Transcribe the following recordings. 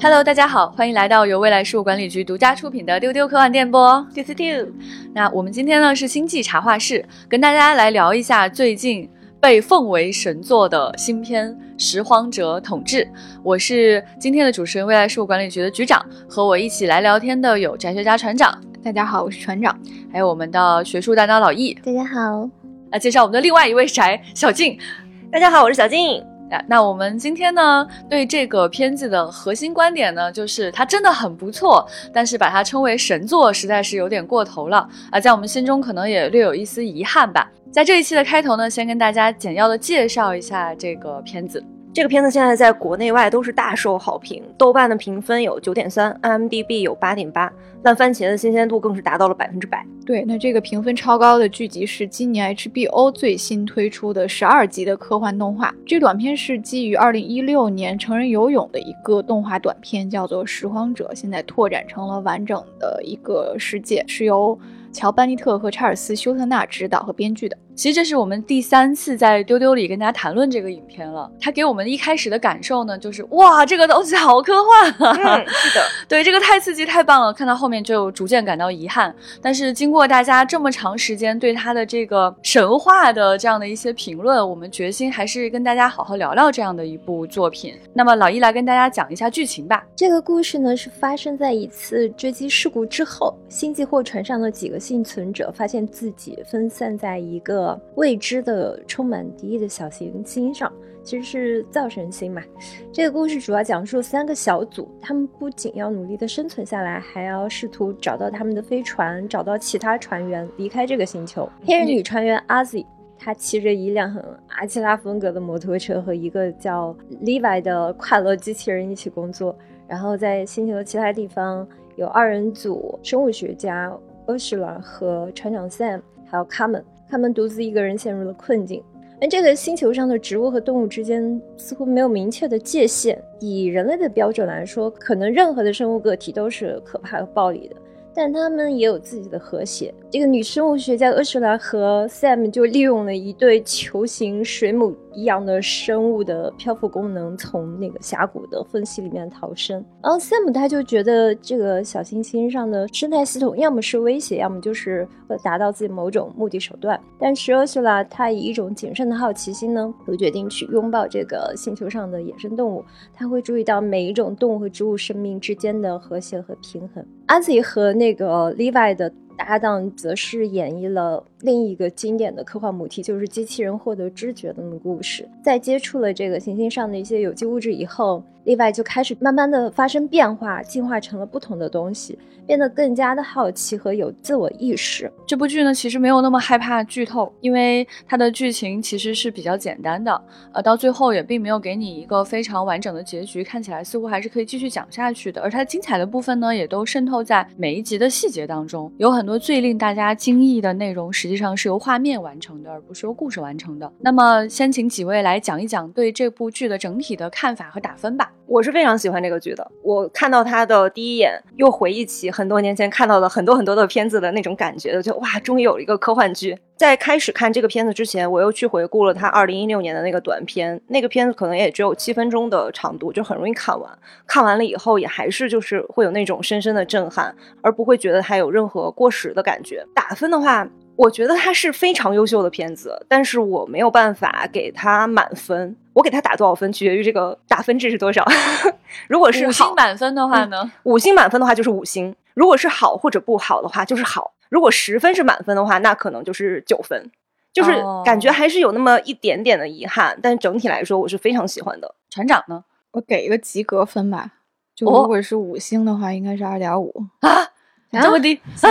Hello，大家好，欢迎来到由未来事务管理局独家出品的丢丢科幻电波。丢丢丢。那我们今天呢是星际茶话室，跟大家来聊一下最近被奉为神作的新片《拾荒者统治》。我是今天的主持人，未来事务管理局的局长，和我一起来聊天的有宅学家船长，大家好，我是船长，还有我们的学术大脑老易，大家好。来介绍我们的另外一位宅小静，大家好，我是小静。那我们今天呢，对这个片子的核心观点呢，就是它真的很不错，但是把它称为神作，实在是有点过头了啊，在我们心中可能也略有一丝遗憾吧。在这一期的开头呢，先跟大家简要的介绍一下这个片子。这个片子现在在国内外都是大受好评，豆瓣的评分有九点三，IMDB 有八点八，烂番茄的新鲜度更是达到了百分之百。对，那这个评分超高的剧集是今年 HBO 最新推出的十二集的科幻动画。这短片是基于二零一六年成人游泳的一个动画短片，叫做《拾荒者》，现在拓展成了完整的一个世界，是由。乔·班尼特和查尔斯·休特纳执导和编剧的。其实这是我们第三次在丢丢里跟大家谈论这个影片了。它给我们一开始的感受呢，就是哇，这个东西好科幻啊！是的，对，这个太刺激、太棒了。看到后面就逐渐感到遗憾。但是经过大家这么长时间对它的这个神话的这样的一些评论，我们决心还是跟大家好好聊聊这样的一部作品。那么老一来跟大家讲一下剧情吧。这个故事呢是发生在一次坠机事故之后，星际货船上的几个。幸存者发现自己分散在一个未知的、充满敌意的小行星上，其实是造神星嘛。这个故事主要讲述三个小组，他们不仅要努力的生存下来，还要试图找到他们的飞船，找到其他船员，离开这个星球。黑人女船员阿 Z，她骑着一辆很阿基拉风格的摩托车，和一个叫 Levi 的快乐机器人一起工作。然后在星球的其他地方有二人组生物学家。Oshla 和船长 Sam 还有卡门，他们独自一个人陷入了困境。而这个星球上的植物和动物之间似乎没有明确的界限。以人类的标准来说，可能任何的生物个体都是可怕和暴力的。但他们也有自己的和谐。这个女生物学家厄什拉和 Sam 就利用了一对球形水母一样的生物的漂浮功能，从那个峡谷的缝隙里面逃生。然后 Sam 他就觉得这个小行星上的生态系统要么是威胁，要么就是为达到自己某种目的手段。但是厄什拉他以一种谨慎的好奇心呢，就决定去拥抱这个星球上的野生动物。他会注意到每一种动物和植物生命之间的和谐和平衡。安吉和那个 Levi 的搭档则是演绎了另一个经典的科幻母题，就是机器人获得知觉的那个故事。在接触了这个行星上的一些有机物质以后。例外就开始慢慢的发生变化，进化成了不同的东西，变得更加的好奇和有自我意识。这部剧呢，其实没有那么害怕剧透，因为它的剧情其实是比较简单的，呃，到最后也并没有给你一个非常完整的结局，看起来似乎还是可以继续讲下去的。而它精彩的部分呢，也都渗透在每一集的细节当中，有很多最令大家惊异的内容，实际上是由画面完成的，而不是由故事完成的。那么，先请几位来讲一讲对这部剧的整体的看法和打分吧。我是非常喜欢这个剧的。我看到它的第一眼，又回忆起很多年前看到的很多很多的片子的那种感觉，我觉得哇，终于有了一个科幻剧。在开始看这个片子之前，我又去回顾了他二零一六年的那个短片，那个片子可能也只有七分钟的长度，就很容易看完。看完了以后，也还是就是会有那种深深的震撼，而不会觉得它有任何过时的感觉。打分的话。我觉得它是非常优秀的片子，但是我没有办法给它满分。我给它打多少分，取决于这个打分制是多少。如果是五星满分的话呢？五星满分的话就是五星。如果是好或者不好的话就是好。如果十分是满分的话，那可能就是九分。就是感觉还是有那么一点点的遗憾，但整体来说我是非常喜欢的。船长呢？我给一个及格分吧。就如果是五星的话，应该是二点五啊。这么低啊！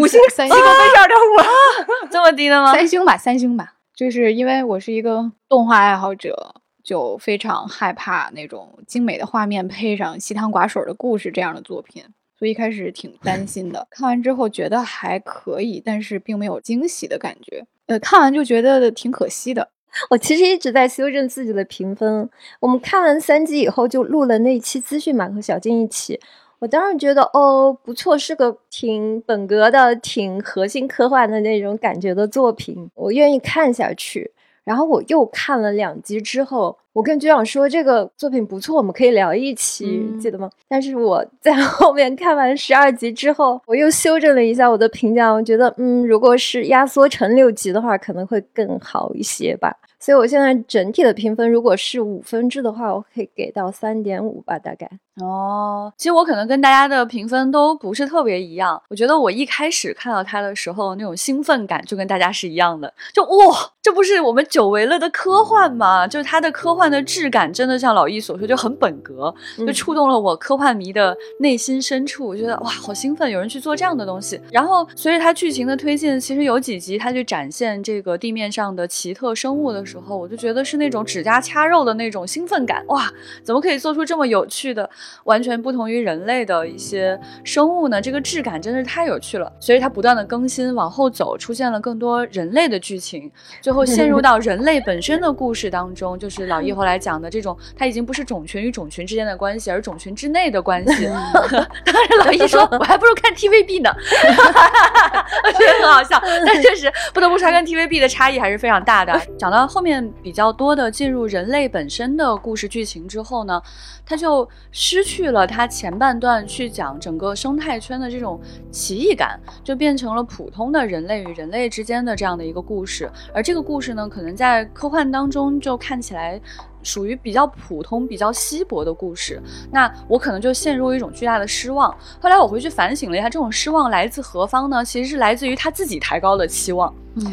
五星三星，分是二点五啊！这么低的吗？三星吧，三星吧。就是因为我是一个动画爱好者，就非常害怕那种精美的画面配上稀汤寡水的故事这样的作品，所以一开始挺担心的。看完之后觉得还可以，但是并没有惊喜的感觉。呃，看完就觉得挺可惜的。我其实一直在修正自己的评分。我们看完三集以后，就录了那期资讯嘛，和小静一起。我当时觉得哦不错，是个挺本格的、挺核心科幻的那种感觉的作品，我愿意看下去。然后我又看了两集之后，我跟局长说这个作品不错，我们可以聊一期，嗯记得吗？但是我 在后面看完十二集之后，我又修正了一下我的评价，我觉得，嗯，如果是压缩成六集的话，可能会更好一些吧。所以我现在整体的评分，如果是五分制的话，我可以给到三点五吧，大概。哦，其实我可能跟大家的评分都不是特别一样。我觉得我一开始看到它的时候，那种兴奋感就跟大家是一样的，就哇，这不是我们久违了的科幻吗？就是它的科幻的质感，真的像老易所说，就很本格，就嗯触动了我科幻迷的内心深处。我觉得哇，好兴奋，有人去做这样的东西。然后随着它剧情的推进，其实有几集它去展现这个地面上的奇特生物的时候，我就觉得是那种指甲掐肉的那种兴奋感。哇，怎么可以做出这么有趣的？完全不同于人类的一些生物呢，这个质感真的是太有趣了。随着它不断的更新，往后走，出现了更多人类的剧情，最后陷入到人类本身的故事当中，就是老易后来讲的这种，它已经不是种群与种群之间的关系，而种群之内的关系。当然，老易说，我还不如看 TVB 呢，我觉得很好笑。但确实不得不说，它跟 TVB 的差异还是非常大的。讲到后面比较多的进入人类本身的故事剧情之后呢，它就失去了它前半段去讲整个生态圈的这种奇异感，就变成了普通的人类与人类之间的这样的一个故事。而这个故事呢，可能在科幻当中就看起来。属于比较普通、比较稀薄的故事，那我可能就陷入一种巨大的失望。后来我回去反省了一下，这种失望来自何方呢？其实是来自于他自己抬高的期望。嗯，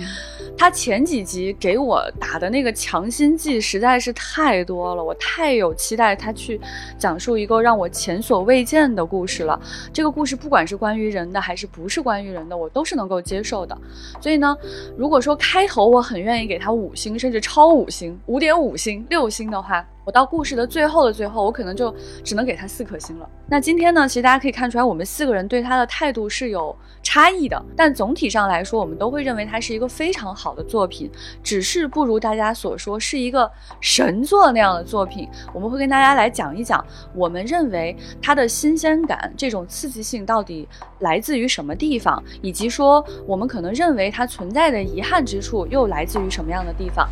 他前几集给我打的那个强心剂实在是太多了，我太有期待他去讲述一个让我前所未见的故事了。这个故事不管是关于人的还是不是关于人的，我都是能够接受的。所以呢，如果说开头我很愿意给他五星，甚至超五星、五点五星、六星星的话，我到故事的最后的最后，我可能就只能给他四颗星了。那今天呢，其实大家可以看出来，我们四个人对他的态度是有差异的，但总体上来说，我们都会认为它是一个非常好的作品，只是不如大家所说是一个神作那样的作品。我们会跟大家来讲一讲，我们认为它的新鲜感、这种刺激性到底来自于什么地方，以及说我们可能认为它存在的遗憾之处又来自于什么样的地方。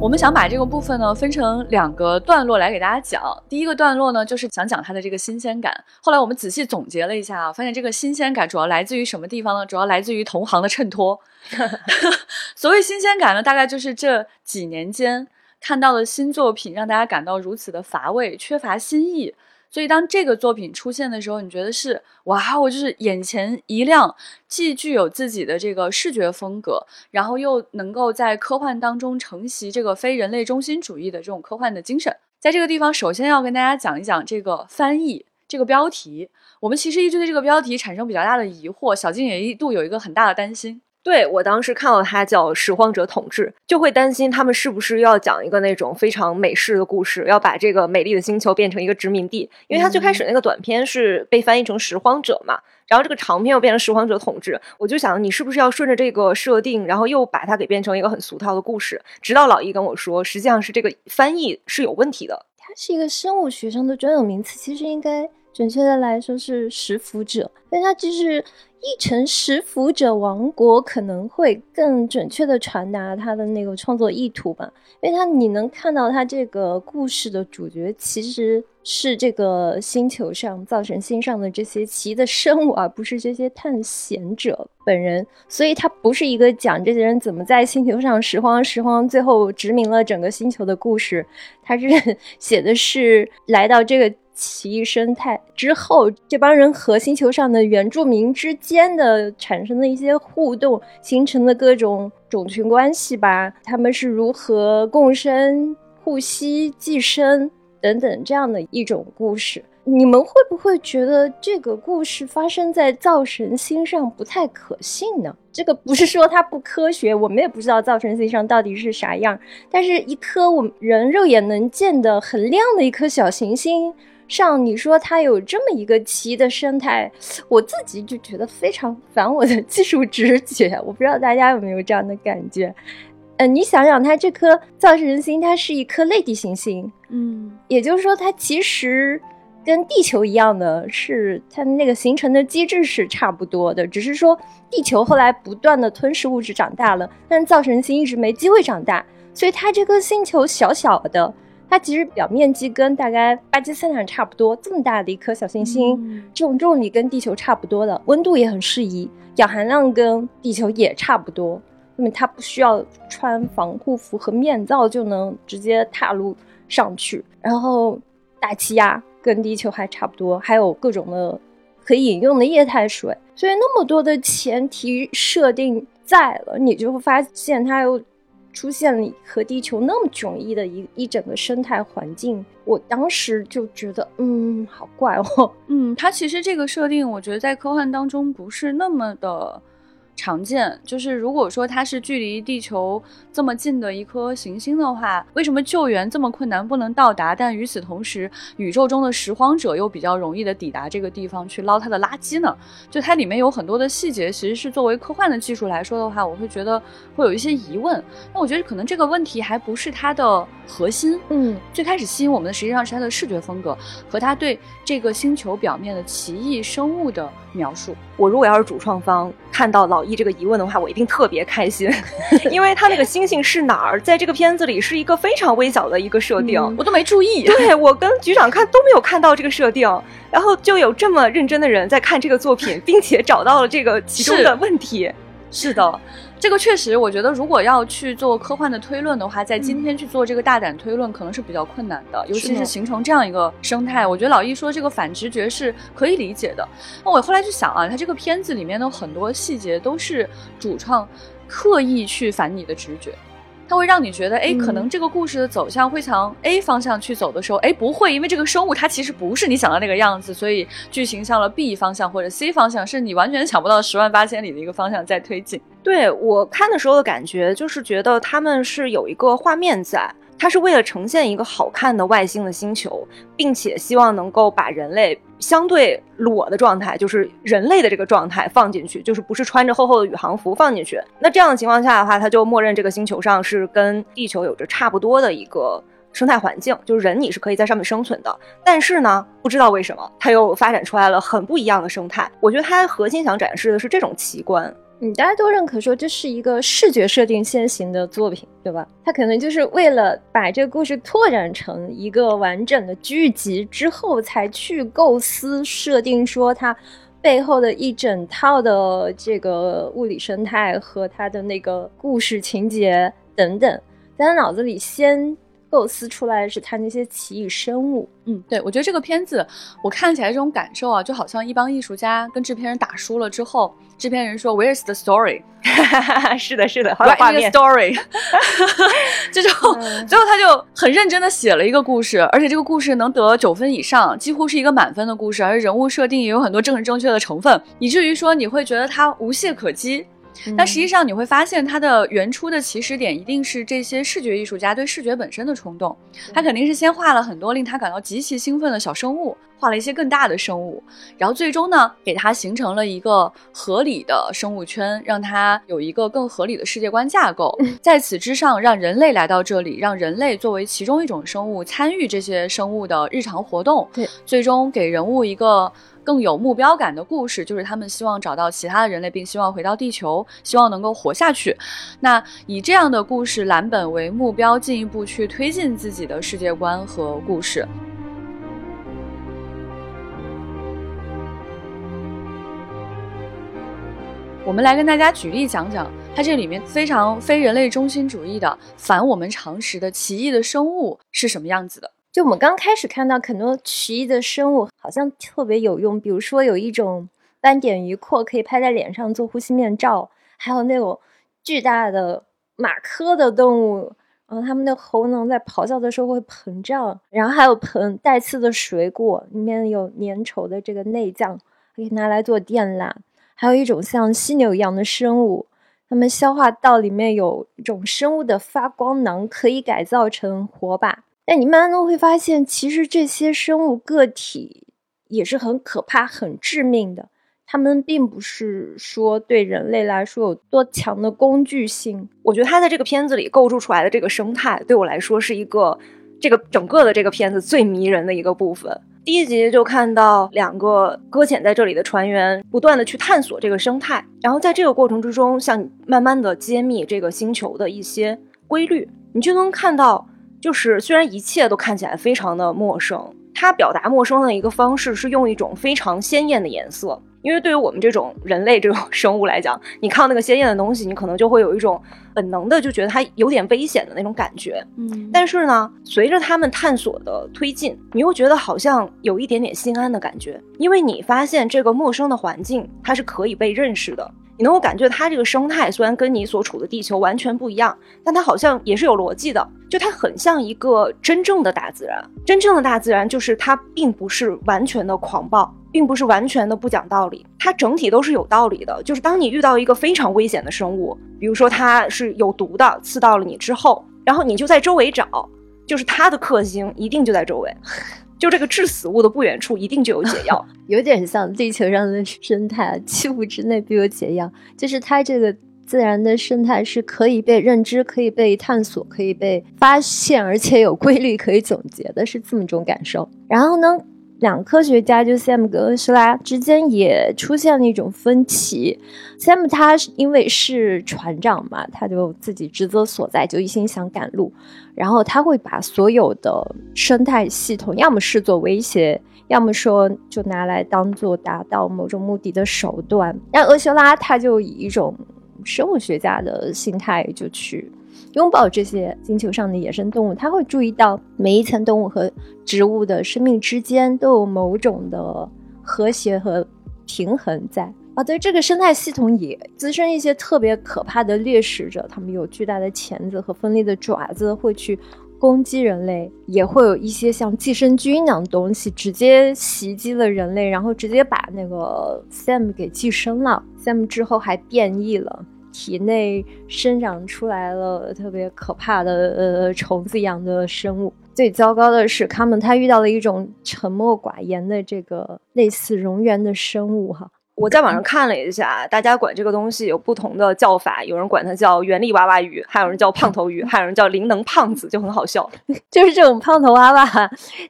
我们想把这个部分呢分成两个段落来给大家讲。第一个段落呢，就是想讲它的这个新鲜感。后来我们仔细总结了一下啊，发现这个新鲜感主要来自于什么地方呢？主要来自于同行的衬托。所谓新鲜感呢，大概就是这几年间看到的新作品让大家感到如此的乏味，缺乏新意。所以当这个作品出现的时候，你觉得是哇，我就是眼前一亮，既具有自己的这个视觉风格，然后又能够在科幻当中承袭这个非人类中心主义的这种科幻的精神。在这个地方，首先要跟大家讲一讲这个翻译这个标题。我们其实一直对这个标题产生比较大的疑惑，小静也一度有一个很大的担心。对我当时看到它叫《拾荒者统治》，就会担心他们是不是要讲一个那种非常美式的故事，要把这个美丽的星球变成一个殖民地。因为它最开始那个短片是被翻译成《拾荒者》嘛，然后这个长片又变成《拾荒者统治》，我就想你是不是要顺着这个设定，然后又把它给变成一个很俗套的故事？直到老易跟我说，实际上是这个翻译是有问题的。它是一个生物学上的专有名词，其实应该准确的来说是食腐者，但他就是译成食腐者王国可能会更准确的传达他的那个创作意图吧，因为他你能看到他这个故事的主角其实是这个星球上造神星上的这些奇异的生物，而不是这些探险者本人，所以它不是一个讲这些人怎么在星球上拾荒拾荒，最后殖民了整个星球的故事，它是 写的是来到这个。奇异生态之后，这帮人和星球上的原住民之间的产生的一些互动，形成的各种种群关系吧。他们是如何共生、互吸、寄生等等这样的一种故事。你们会不会觉得这个故事发生在造神星上不太可信呢？这个不是说它不科学，我们也不知道造神星上到底是啥样。但是，一颗我们人肉眼能见的很亮的一颗小行星。上你说它有这么一个奇异的生态，我自己就觉得非常反我的技术直觉。我不知道大家有没有这样的感觉？嗯、呃，你想想，它这颗造神星，它是一颗类地行星，嗯，也就是说，它其实跟地球一样的是，它那个形成的机制是差不多的，只是说地球后来不断的吞噬物质长大了，但是造神星一直没机会长大，所以它这颗星球小小的，它其实表面积跟大概巴基斯坦差不多，这么大的一颗小行星，重重力跟地球差不多的，温度也很适宜，氧含量跟地球也差不多，那么它不需要穿防护服和面罩就能直接踏入上去，然后大气压。跟地球还差不多，还有各种的可以饮用的液态水，所以那么多的前提设定在了，你就会发现它又出现了和地球那么迥异的一一整个生态环境。我当时就觉得，嗯，好怪哦，嗯，它其实这个设定，我觉得在科幻当中不是那么的。常见就是，如果说它是距离地球这么近的一颗行星的话，为什么救援这么困难不能到达？但与此同时，宇宙中的拾荒者又比较容易的抵达这个地方去捞它的垃圾呢？就它里面有很多的细节，其实是作为科幻的技术来说的话，我会觉得会有一些疑问。那我觉得可能这个问题还不是它的核心。嗯，最开始吸引我们的实际上是它的视觉风格和它对这个星球表面的奇异生物的描述。我如果要是主创方，看到老易这个疑问的话，我一定特别开心，因为他那个星星是哪儿，在这个片子里是一个非常微小的一个设定，我都没注意。对我跟局长看都没有看到这个设定，然后就有这么认真的人在看这个作品，并且找到了这个其中的问题。是的。这个确实，我觉得如果要去做科幻的推论的话，在今天去做这个大胆推论可能是比较困难的，尤其是形成这样一个生态。我觉得老易说这个反直觉是可以理解的。那我后来就想啊，他这个片子里面的很多细节都是主创刻意去反你的直觉。它会让你觉得，哎，可能这个故事的走向会向 A 方向去走的时候，哎，不会，因为这个生物它其实不是你想的那个样子，所以剧情向了 B 方向或者 C 方向，是你完全想不到十万八千里的一个方向在推进。对我看的时候的感觉，就是觉得他们是有一个画面在。它是为了呈现一个好看的外星的星球，并且希望能够把人类相对裸的状态，就是人类的这个状态放进去，就是不是穿着厚厚的宇航服放进去。那这样的情况下的话，它就默认这个星球上是跟地球有着差不多的一个生态环境，就是人你是可以在上面生存的。但是呢，不知道为什么它又发展出来了很不一样的生态。我觉得它核心想展示的是这种奇观。嗯，大家都认可说这是一个视觉设定先行的作品，对吧？他可能就是为了把这个故事拓展成一个完整的剧集之后，才去构思设定说它背后的一整套的这个物理生态和它的那个故事情节等等，在他脑子里先。构思出来的是他那些奇异生物，嗯，对，我觉得这个片子我看起来这种感受啊，就好像一帮艺术家跟制片人打输了之后，制片人说 Where's the story？是的，是的，好有画面。Story，这种最后他就很认真的写了一个故事，而且这个故事能得九分以上，几乎是一个满分的故事，而人物设定也有很多政治正确的成分，以至于说你会觉得他无懈可击。但实际上你会发现，它的原初的起始点一定是这些视觉艺术家对视觉本身的冲动。他肯定是先画了很多令他感到极其兴奋的小生物，画了一些更大的生物，然后最终呢，给它形成了一个合理的生物圈，让它有一个更合理的世界观架构。在此之上，让人类来到这里，让人类作为其中一种生物参与这些生物的日常活动。对，最终给人物一个。更有目标感的故事，就是他们希望找到其他的人类，并希望回到地球，希望能够活下去。那以这样的故事蓝本为目标，进一步去推进自己的世界观和故事。我们来跟大家举例讲讲，它这里面非常非人类中心主义的、反我们常识的奇异的生物是什么样子的。就我们刚开始看到很多奇异的生物，好像特别有用。比如说有一种斑点鱼廓可以拍在脸上做呼吸面罩，还有那种巨大的马科的动物，然后它们的喉咙在咆哮的时候会膨胀。然后还有盆带刺的水果，里面有粘稠的这个内脏，可以拿来做电缆。还有一种像犀牛一样的生物，它们消化道里面有一种生物的发光囊，可以改造成火把。但你慢慢都会发现，其实这些生物个体也是很可怕、很致命的。他们并不是说对人类来说有多强的工具性。我觉得他在这个片子里构筑出来的这个生态，对我来说是一个这个整个的这个片子最迷人的一个部分。第一集就看到两个搁浅在这里的船员不断的去探索这个生态，然后在这个过程之中，像慢慢的揭秘这个星球的一些规律，你就能看到，就是虽然一切都看起来非常的陌生，它表达陌生的一个方式是用一种非常鲜艳的颜色。因为对于我们这种人类这种 生物来讲，你看到那个鲜艳的东西，你可能就会有一种本能的就觉得它有点危险的那种感觉。嗯，但是呢，随着他们探索的推进，你又觉得好像有一点点心安的感觉，因为你发现这个陌生的环境它是可以被认识的。你能够感觉它这个生态虽然跟你所处的地球完全不一样，但它好像也是有逻辑的，就它很像一个真正的大自然。真正的大自然就是它并不是完全的狂暴。并不是完全的不讲道理，它整体都是有道理的。就是当你遇到一个非常危险的生物，比如说它是有毒的，刺到了你之后，然后你就在周围找，就是它的克星一定就在周围，就这个致死物的不远处一定就有解药，有点像地球上的生态，七步之内必有解药。就是它这个自然的生态是可以被认知、可以被探索、可以被发现，而且有规律可以总结的，是这么种感受。然后呢？两科学家就 Sam 跟厄修拉之间也出现了一种分歧。Sam 他因为是船长嘛，他就自己职责所在，就一心想赶路。然后他会把所有的生态系统，要么视作威胁，要么说就拿来当做达到某种目的的手段。那厄修拉他就以一种生物学家的心态就去。拥抱这些星球上的野生动物，他会注意到每一层动物和植物的生命之间都有某种的和谐和平衡在啊。对这个生态系统也滋生一些特别可怕的掠食者，他们有巨大的钳子和锋利的爪子，会去攻击人类；也会有一些像寄生菌那样的东西，直接袭击了人类，然后直接把那个 Sam 给寄生了。Sam 之后还变异了。体内生长出来了特别可怕的呃虫子一样的生物。最糟糕的是，他们他遇到了一种沉默寡言的这个类似蝾螈的生物哈。我在网上看了一下，大家管这个东西有不同的叫法，有人管它叫原力娃娃鱼，还有人叫胖头鱼，还有人叫灵能胖子，就很好笑。就是这种胖头娃娃，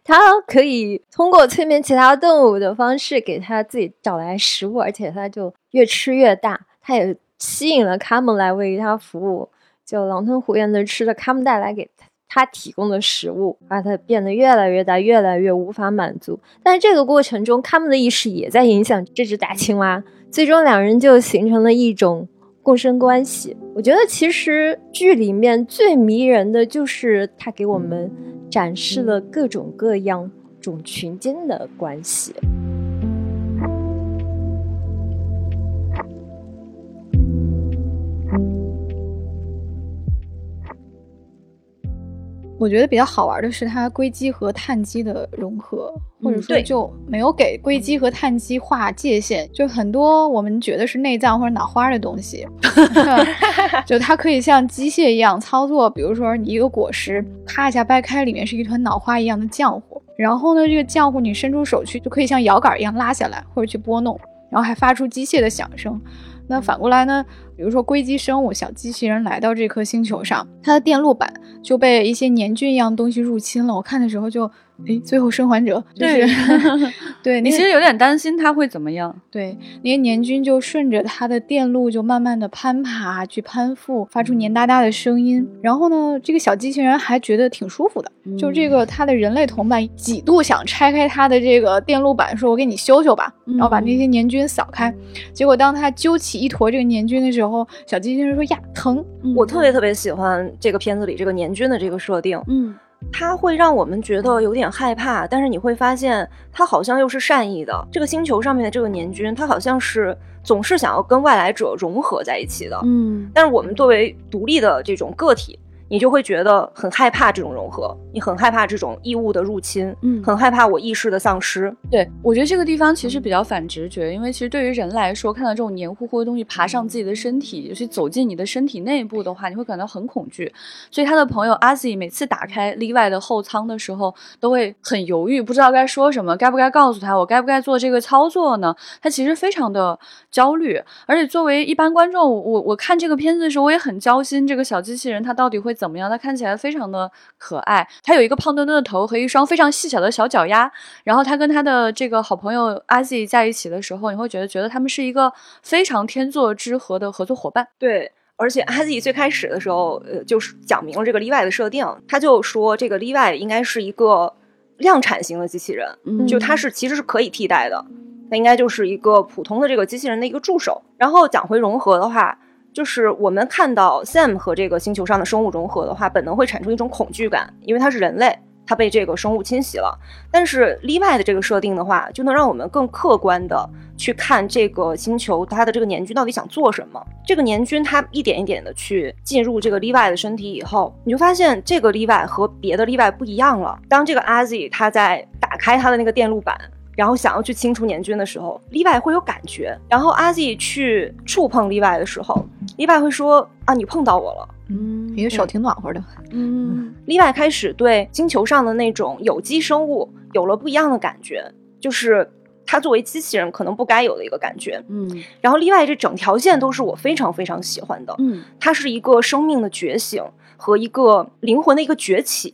它可以通过催眠其他动物的方式给它自己找来食物，而且它就越吃越大，它也。吸引了卡门来为他服务，就狼吞虎咽的吃着卡门带来给他提供的食物，把他变得越来越大，越来越无法满足。但是这个过程中，他们的意识也在影响这只大青蛙，最终两人就形成了一种共生关系。我觉得其实剧里面最迷人的就是他给我们展示了各种各样种群间的关系。我觉得比较好玩的是它硅基和碳基的融合，或者说就没有给硅基和碳基划界限。就很多我们觉得是内脏或者脑花的东西，就它可以像机械一样操作。比如说你一个果实，咔一下掰开，里面是一团脑花一样的浆糊，然后呢，这个浆糊你伸出手去就可以像摇杆一样拉下来，或者去拨弄，然后还发出机械的响声。那反过来呢？比如说硅基生物小机器人来到这颗星球上，它的电路板就被一些粘菌一样东西入侵了。我看的时候就。哎，最后生还者对 对，你其实有点担心他会怎么样？对，那些黏菌就顺着它的电路就慢慢的攀爬去攀附，发出黏哒哒的声音。然后呢，这个小机器人还觉得挺舒服的。就这个，他的人类同伴几度想拆开它的这个电路板，说我给你修修吧，然后把那些黏菌扫开。结果当他揪起一坨这个黏菌的时候，小机器人说呀疼。我特别特别喜欢这个片子里这个黏菌的这个设定。嗯。它会让我们觉得有点害怕，但是你会发现它好像又是善意的。这个星球上面的这个年菌，它好像是总是想要跟外来者融合在一起的。嗯，但是我们作为独立的这种个体。你就会觉得很害怕这种融合，你很害怕这种异物的入侵，嗯，很害怕我意识的丧失。对我觉得这个地方其实比较反直觉，因为其实对于人来说，看到这种黏糊糊的东西爬上自己的身体，尤其走进你的身体内部的话，你会感到很恐惧。所以他的朋友阿 Z 每次打开例外的后舱的时候，都会很犹豫，不知道该说什么，该不该告诉他，我该不该做这个操作呢？他其实非常的焦虑，而且作为一般观众，我我看这个片子的时候，我也很焦心，这个小机器人它到底会。怎么样，它看起来非常的可爱。它有一个胖墩墩的头和一双非常细小的小脚丫。然后它跟它的这个好朋友阿 Z 在一起的时候，你会觉得觉得他们是一个非常天作之合的合作伙伴。对，而且阿 Z 最开始的时候，呃，就是讲明了这个 Levi 的设定，他就说这个 Levi 应该是一个量产型的机器人，嗯就它是其实是可以替代的，它应该就是一个普通的这个机器人的一个助手。然后讲回融合的话，就是我们看到 Sam 和这个星球上的生物融合的话，本能会产生一种恐惧感，因为它是人类。它被这个生物侵袭了，但是例外的这个设定的话，就能让我们更客观的去看这个星球它的这个年菌到底想做什么。这个年菌它一点一点的去进入这个例外的身体以后，你就发现这个例外和别的例外不一样了。当这个 Azi 他在打开他的那个电路板。然后想要去清除年菌的时候，Levi 会有感觉。然后阿 Z 去触碰 Levi 的时候，Levi 会说：“啊，你碰到我了。”嗯你的手挺暖和的。嗯 Levi 开始对星球上的那种有机生物有了不一样的感觉，就是它作为机器人可能不该有的一个感觉。嗯然后 Levi 这整条线都是我非常非常喜欢的，嗯它是一个生命的觉醒和一个灵魂的一个崛起。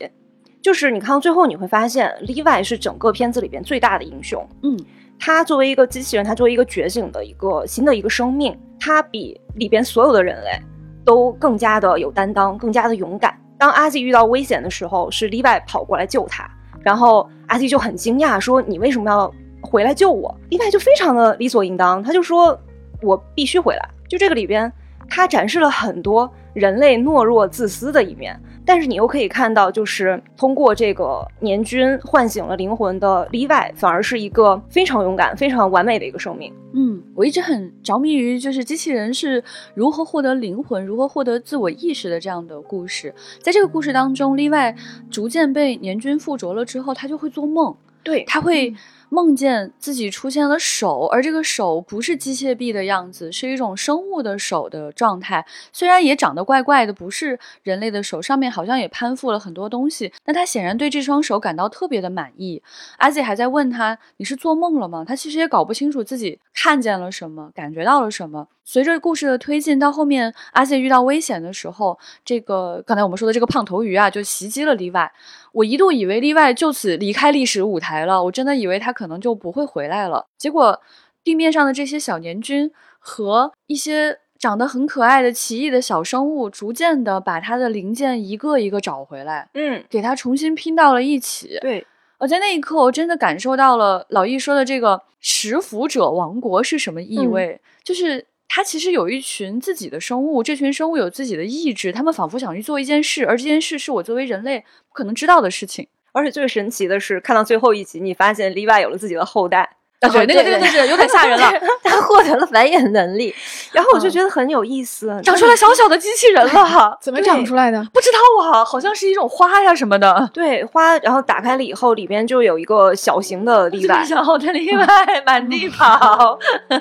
就是你看到最后，你会发现 Levi 是整个片子里边最大的英雄。嗯他作为一个机器人，他作为一个觉醒的一个新的一个生命，他比里边所有的人类都更加的有担当，更加的勇敢。当阿 Z 遇到危险的时候，是 Levi 跑过来救他，然后阿 Z 就很惊讶，说：“你为什么要回来救我？”Levi 就非常的理所应当，他就说：“我必须回来。”就这个里边，他展示了很多人类懦弱、自私的一面。但是你又可以看到，就是通过这个年均唤醒了灵魂的 Levi，反而是一个非常勇敢、非常完美的一个生命。嗯，我一直很着迷于就是机器人是如何获得灵魂、如何获得自我意识的这样的故事。在这个故事当中，Levi 逐渐被年均附着了之后，他就会做梦，对，他会梦见自己出现了手，而这个手不是机械臂的样子，是一种生物的手的状态。虽然也长得怪怪的，不是人类的手，上面好像也攀附了很多东西，但他显然对这双手感到特别的满意。阿姐还在问他：“你是做梦了吗？”他其实也搞不清楚自己看见了什么，感觉到了什么。随着故事的推进，到后面阿谢遇到危险的时候，这个刚才我们说的这个胖头鱼啊，就袭击了例外。我一度以为例外就此离开历史舞台了，我真的以为他可能就不会回来了。结果地面上的这些小年菌和一些长得很可爱的奇异的小生物，逐渐的把它的零件一个一个找回来，嗯，给它重新拼到了一起。对，而在那一刻，我真的感受到了老易说的这个“食腐者王国”是什么意嗯味，就是。它其实有一群自己的生物，这群生物有自己的意志，他们仿佛想去做一件事，而这件事是我作为人类不可能知道的事情。而且最神奇的是，看到最后一集，你发现例外有了自己的后代。啊，对，那个那个那个有点吓人了，他获得了繁衍能力，然后我就觉得很有意思，长出来小小的机器人了，怎么长出来的？不知道啊，好像是一种花呀什么的。对花，然后打开了以后，里边就有一个小型的 Levi，小的例外满地跑。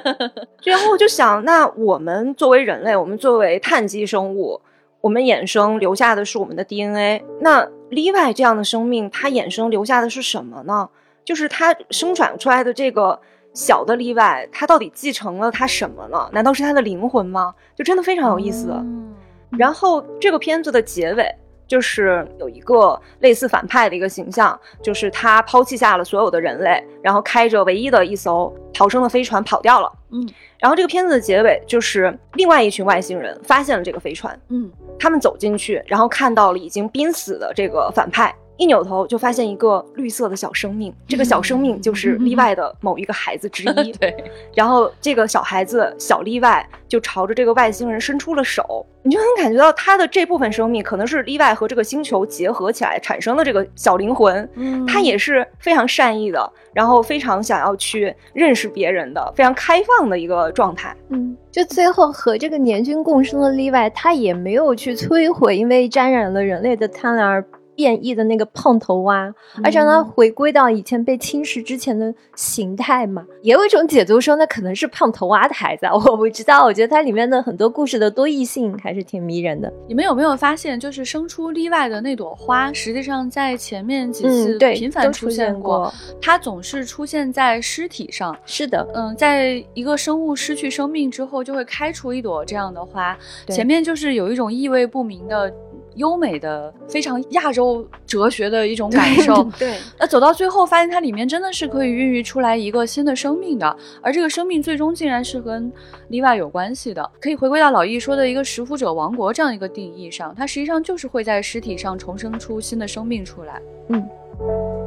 然后我就想，那我们作为人类，我们作为碳基生物，我们衍生留下的是我们的 DNA。那 Levi 这样的生命，它衍生留下的是什么呢？就是他生产出来的这个小的 Levi，它到底继承了他什么呢？难道是他的灵魂吗？就真的非常有意思。嗯然后这个片子的结尾就是有一个类似反派的一个形象，就是他抛弃下了所有的人类，然后开着唯一的一艘逃生的飞船跑掉了。嗯，然后这个片子的结尾就是另外一群外星人发现了这个飞船，嗯他们走进去，然后看到了已经濒死的这个反派。一扭头就发现一个绿色的小生命，这个小生命就是例外的某一个孩子之一。对，然后这个小孩子小例外就朝着这个外星人伸出了手，你就能感觉到他的这部分生命可能是例外和这个星球结合起来产生的这个小灵魂，嗯他也是非常善意的，然后非常想要去认识别人的，非常开放的一个状态。嗯，就最后和这个年菌共生的例外，他也没有去摧毁因为沾染了人类的贪婪而变异的那个胖头蛙，而且让它回归到以前被侵蚀之前的形态嘛。也有一种解读说，那可能是胖头蛙的孩子啊，我不知道。我觉得它里面的很多故事的多异性还是挺迷人的。你们有没有发现，就是生出例外的那朵花，实际上在前面几次频繁出现过。它总是出现在尸体上。是的，嗯，在一个生物失去生命之后，就会开出一朵这样的花，前面就是有一种意味不明的优美的、非常亚洲哲学的一种感受。对，那走到最后，发现它里面真的是可以孕育出来一个新的生命的，而这个生命最终竟然是跟例外有关系的。可以回归到老易说的一个食腐者王国这样一个定义上，它实际上就是会在尸体上重生出新的生命出来。嗯。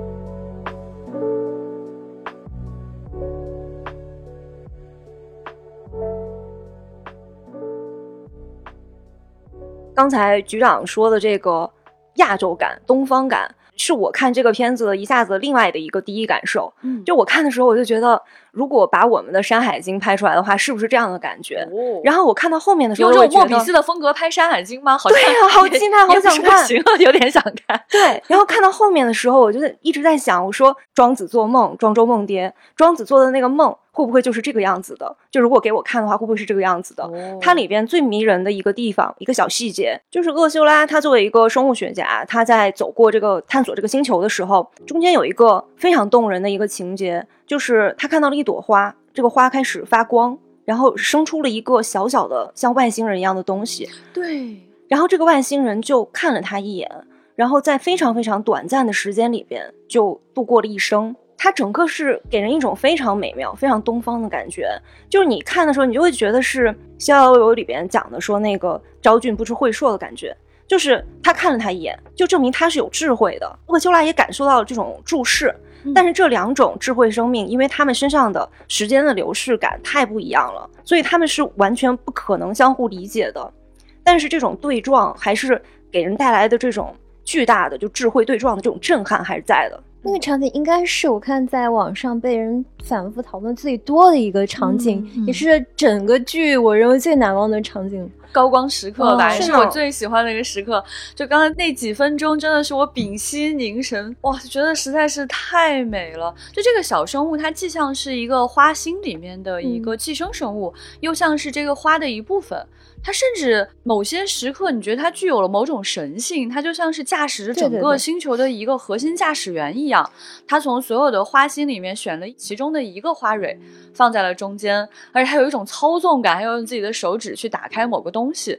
刚才局长说的这个亚洲感、东方感，是我看这个片子的一下子另外的一个第一感受。嗯，就我看的时候，我就觉得，如果把我们的《山海经》拍出来的话，是不是这样的感觉？哦然后我看到后面的时候，用这我觉得种莫比斯的风格拍《山海经》吗？好像对啊 好期待好想看行，有点想看。对，然后看到后面的时候，我就一直在想，我说庄子做梦，庄周梦蝶，庄子做的那个梦会不会就是这个样子的？就如果给我看的话，会不会是这个样子的？哦它里边最迷人的一个地方，一个小细节，就是厄修拉他作为一个生物学家，他在走过这个探索这个星球的时候，中间有一个非常动人的一个情节，就是他看到了一朵花，这个花开始发光，然后生出了一个小小的像外星人一样的东西，对，然后这个外星人就看了他一眼，然后在非常非常短暂的时间里边就度过了一生。它整个是给人一种非常美妙、非常东方的感觉，就是你看的时候，你就会觉得是《逍遥游》里边讲的说那个昭君不知晦硕的感觉，就是他看了他一眼，就证明他是有智慧的。厄修拉也感受到了这种注视，但是这两种智慧生命，因为他们身上的时间的流逝感太不一样了，所以他们是完全不可能相互理解的。但是这种对撞还是给人带来的这种巨大的就智慧对撞的这种震撼还是在的。那个场景应该是我看在网上被人反复讨论最多的一个场景，嗯嗯也是整个剧我认为最难忘的场景。高光时刻吧，是我最喜欢的一个时刻。就刚才那几分钟，真的是我屏息凝神，哇，觉得实在是太美了。就这个小生物，它既像是一个花心里面的一个寄生生物，又像是这个花的一部分。它甚至某些时刻，你觉得它具有了某种神性，它就像是驾驶着整个星球的一个核心驾驶员一样。它从所有的花心里面选了其中的一个花蕊，放在了中间，而且它有一种操纵感，还要用自己的手指去打开某个东西。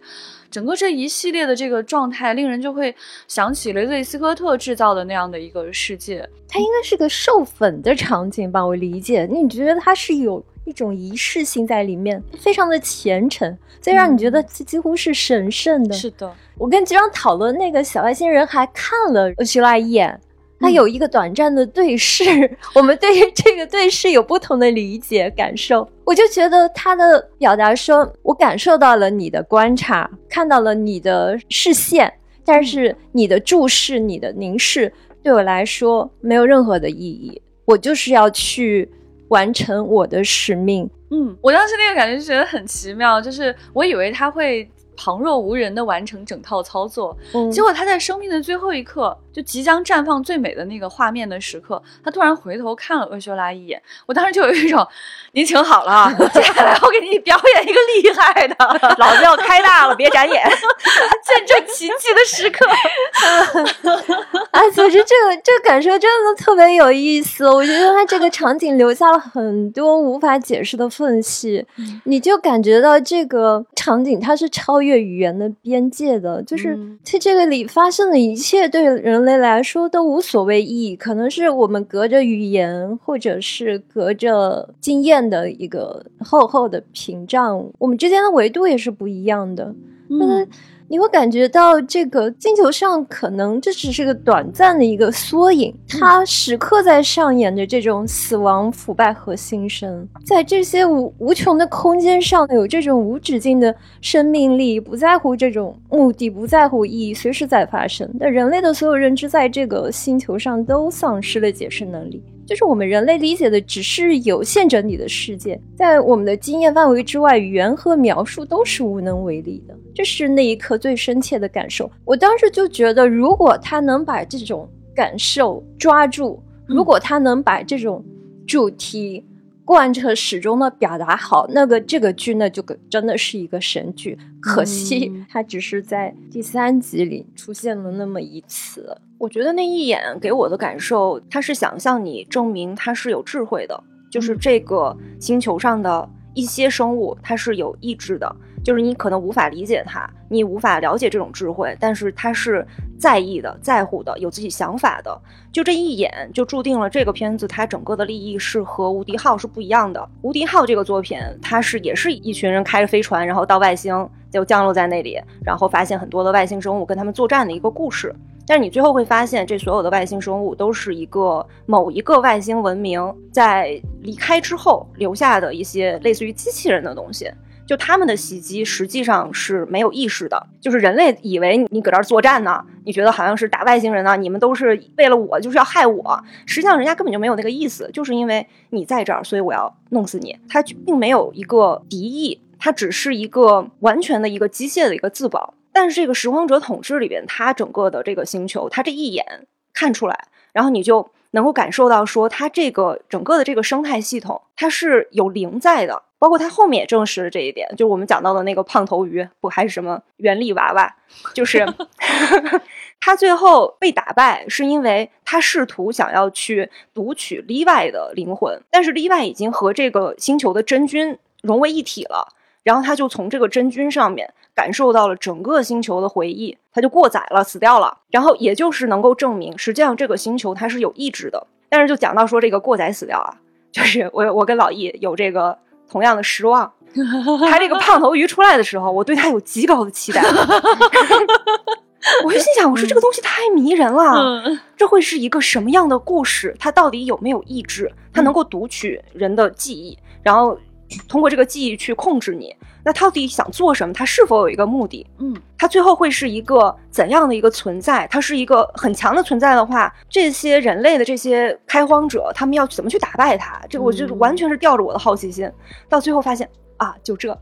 整个这一系列的这个状态，令人就会想起雷德利·斯科特制造的那样的一个世界。它应该是个授粉的场景吧，我理解。你觉得它是有一种仪式性在里面，非常的虔诚，所以让你觉得这几乎是神圣的。是的，我跟局长讨论那个小外星人，还看了厄修拉一眼，他有一个短暂的对视，我们对于这个对视有不同的理解感受。我就觉得他的表达说，我感受到了你的观察，看到了你的视线，但是你的注视、你的凝视，对我来说没有任何的意义。我就是要去完成我的使命。嗯，我当时那个感觉就觉得很奇妙，就是我以为他会旁若无人的完成整套操作，嗯结果他在生命的最后一刻，就即将绽放最美的那个画面的时刻，他突然回头看了厄修拉一眼，我当时就有一种，您请好了啊，接下来我给你表演一个厉害的，老子要开大了，别眨眼。见证奇迹的时刻。啊，总之这个这个感受真的特别有意思。我觉得他这个场景留下了很多无法解释的缝隙，你就感觉到这个场景它是超越语言的边界的，就是嗯在这个里发生的一切对人类来说都无所谓意义，可能是我们隔着语言或者是隔着经验的一个厚厚的屏障，我们之间的维度也是不一样的。嗯，你会感觉到这个星球上可能这只是个短暂的一个缩影，它时刻在上演着这种死亡、腐败和新生，在这些无无穷的空间上有这种无止境的生命力，不在乎这种目的，不在乎意义，随时在发生。但人类的所有认知在这个星球上都丧失了解释能力。就是我们人类理解的只是有限整体的世界，在我们的经验范围之外，语言和描述都是无能为力的。这是那一刻最深切的感受。我当时就觉得，如果他能把这种感受抓住，如果他能把这种主题贯彻始终的表达好，那个这个剧呢就个真的是一个神剧。可惜嗯它只是在第三集里出现了那么一次。我觉得那一眼给我的感受，他是想向你证明他是有智慧的，就是这个星球上的一些生物，它是有意志的。就是你可能无法理解他，你无法了解这种智慧，但是他是在意的、在乎的、有自己想法的。就这一眼，就注定了这个片子它整个的利益是和《无敌号》是不一样的。《无敌号》这个作品，它是也是一群人开着飞船，然后到外星就降落在那里，然后发现很多的外星生物，跟他们作战的一个故事。但是你最后会发现，这所有的外星生物都是一个某一个外星文明在离开之后留下的一些类似于机器人的东西。就他们的袭击实际上是没有意识的，就是人类以为你搁这儿作战呢，你觉得好像是打外星人呢，你们都是为了我，就是要害我。实际上人家根本就没有那个意思，就是因为你在这儿，所以我要弄死你。他并没有一个敌意，他只是一个完全的一个机械的一个自保。但是这个拾荒者统治里边，它整个的这个星球，它这一眼看出来，然后你就能够感受到说，它这个整个的这个生态系统，它是有灵在的。包括它后面也证实了这一点，就是我们讲到的那个胖头鱼，不还是什么原力娃娃，就是 他最后被打败，是因为他试图想要去读取例外的灵魂，但是例外已经和这个星球的真菌融为一体了，然后他就从这个真菌上面。感受到了整个星球的回忆，它就过载了，死掉了。然后也就是能够证明，实际上这个星球它是有意志的。但是就讲到说这个过载死掉啊，就是我我跟老易有这个同样的失望。他这个 胖头鱼出来的时候，我对他有极高的期待。我就心想，我说这个东西太迷人了，这会是一个什么样的故事？它到底有没有意志？它能够读取人的记忆，然后。通过这个记忆去控制你，那到底想做什么？他是否有一个目的？嗯，他最后会是一个怎样的一个存在？他是一个很强的存在的话，这些人类的这些开荒者，他们要怎么去打败他？这个我就完全是吊着我的好奇心，到最后发现。啊，就这，